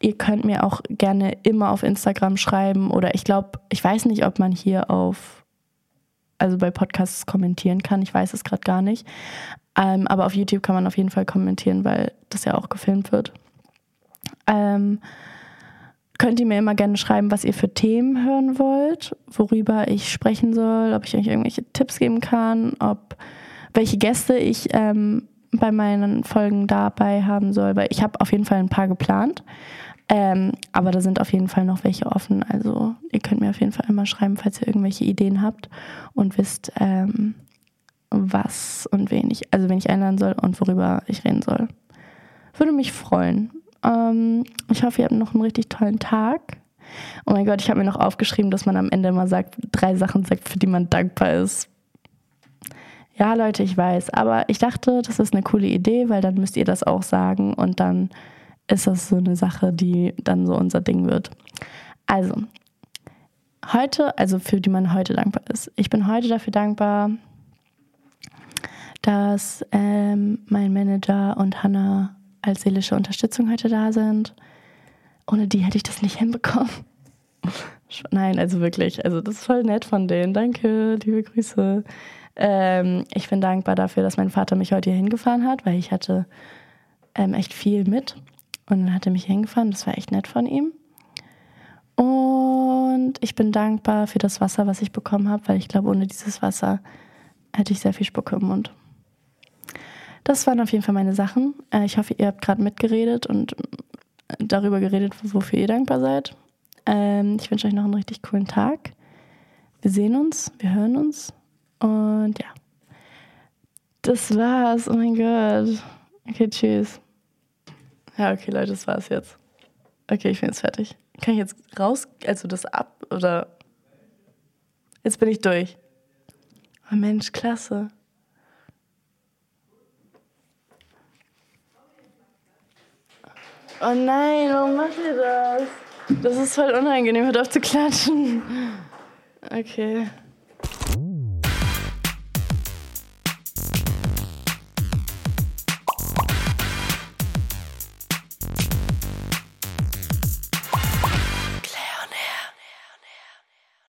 ihr könnt mir auch gerne immer auf Instagram schreiben oder ich glaube, ich weiß nicht, ob man hier auf also bei Podcasts kommentieren kann. Ich weiß es gerade gar nicht. Ähm, aber auf YouTube kann man auf jeden Fall kommentieren, weil das ja auch gefilmt wird. Ähm, könnt ihr mir immer gerne schreiben, was ihr für Themen hören wollt, worüber ich sprechen soll, ob ich euch irgendwelche Tipps geben kann, ob welche Gäste ich ähm, bei meinen Folgen dabei haben soll, weil ich habe auf jeden Fall ein paar geplant. Ähm, aber da sind auf jeden Fall noch welche offen. Also ihr könnt mir auf jeden Fall immer schreiben, falls ihr irgendwelche Ideen habt und wisst, ähm, was und wen ich, also wen ich einladen soll und worüber ich reden soll. Würde mich freuen. Ähm, ich hoffe, ihr habt noch einen richtig tollen Tag. Oh mein Gott, ich habe mir noch aufgeschrieben, dass man am Ende immer sagt, drei Sachen sagt, für die man dankbar ist. Ja, Leute, ich weiß, aber ich dachte, das ist eine coole Idee, weil dann müsst ihr das auch sagen und dann ist das so eine Sache, die dann so unser Ding wird. Also, heute, also für die man heute dankbar ist. Ich bin heute dafür dankbar, dass ähm, mein Manager und Hannah als seelische Unterstützung heute da sind. Ohne die hätte ich das nicht hinbekommen. [laughs] Nein, also wirklich, also das ist voll nett von denen. Danke, liebe Grüße. Ähm, ich bin dankbar dafür, dass mein Vater mich heute hier hingefahren hat, weil ich hatte ähm, echt viel mit. Und dann hat er mich hingefahren. Das war echt nett von ihm. Und ich bin dankbar für das Wasser, was ich bekommen habe, weil ich glaube, ohne dieses Wasser hätte ich sehr viel Spucke im Mund. Das waren auf jeden Fall meine Sachen. Äh, ich hoffe, ihr habt gerade mitgeredet und darüber geredet, wofür ihr dankbar seid. Ähm, ich wünsche euch noch einen richtig coolen Tag. Wir sehen uns, wir hören uns und ja. Das war's. Oh mein Gott. Okay, tschüss. Ja, okay, Leute, das war's jetzt. Okay, ich bin jetzt fertig. Kann ich jetzt raus, also das ab oder? Jetzt bin ich durch. Oh Mensch, klasse. Oh nein, warum macht ihr das? Das ist voll unangenehm, hört auf zu klatschen. Okay.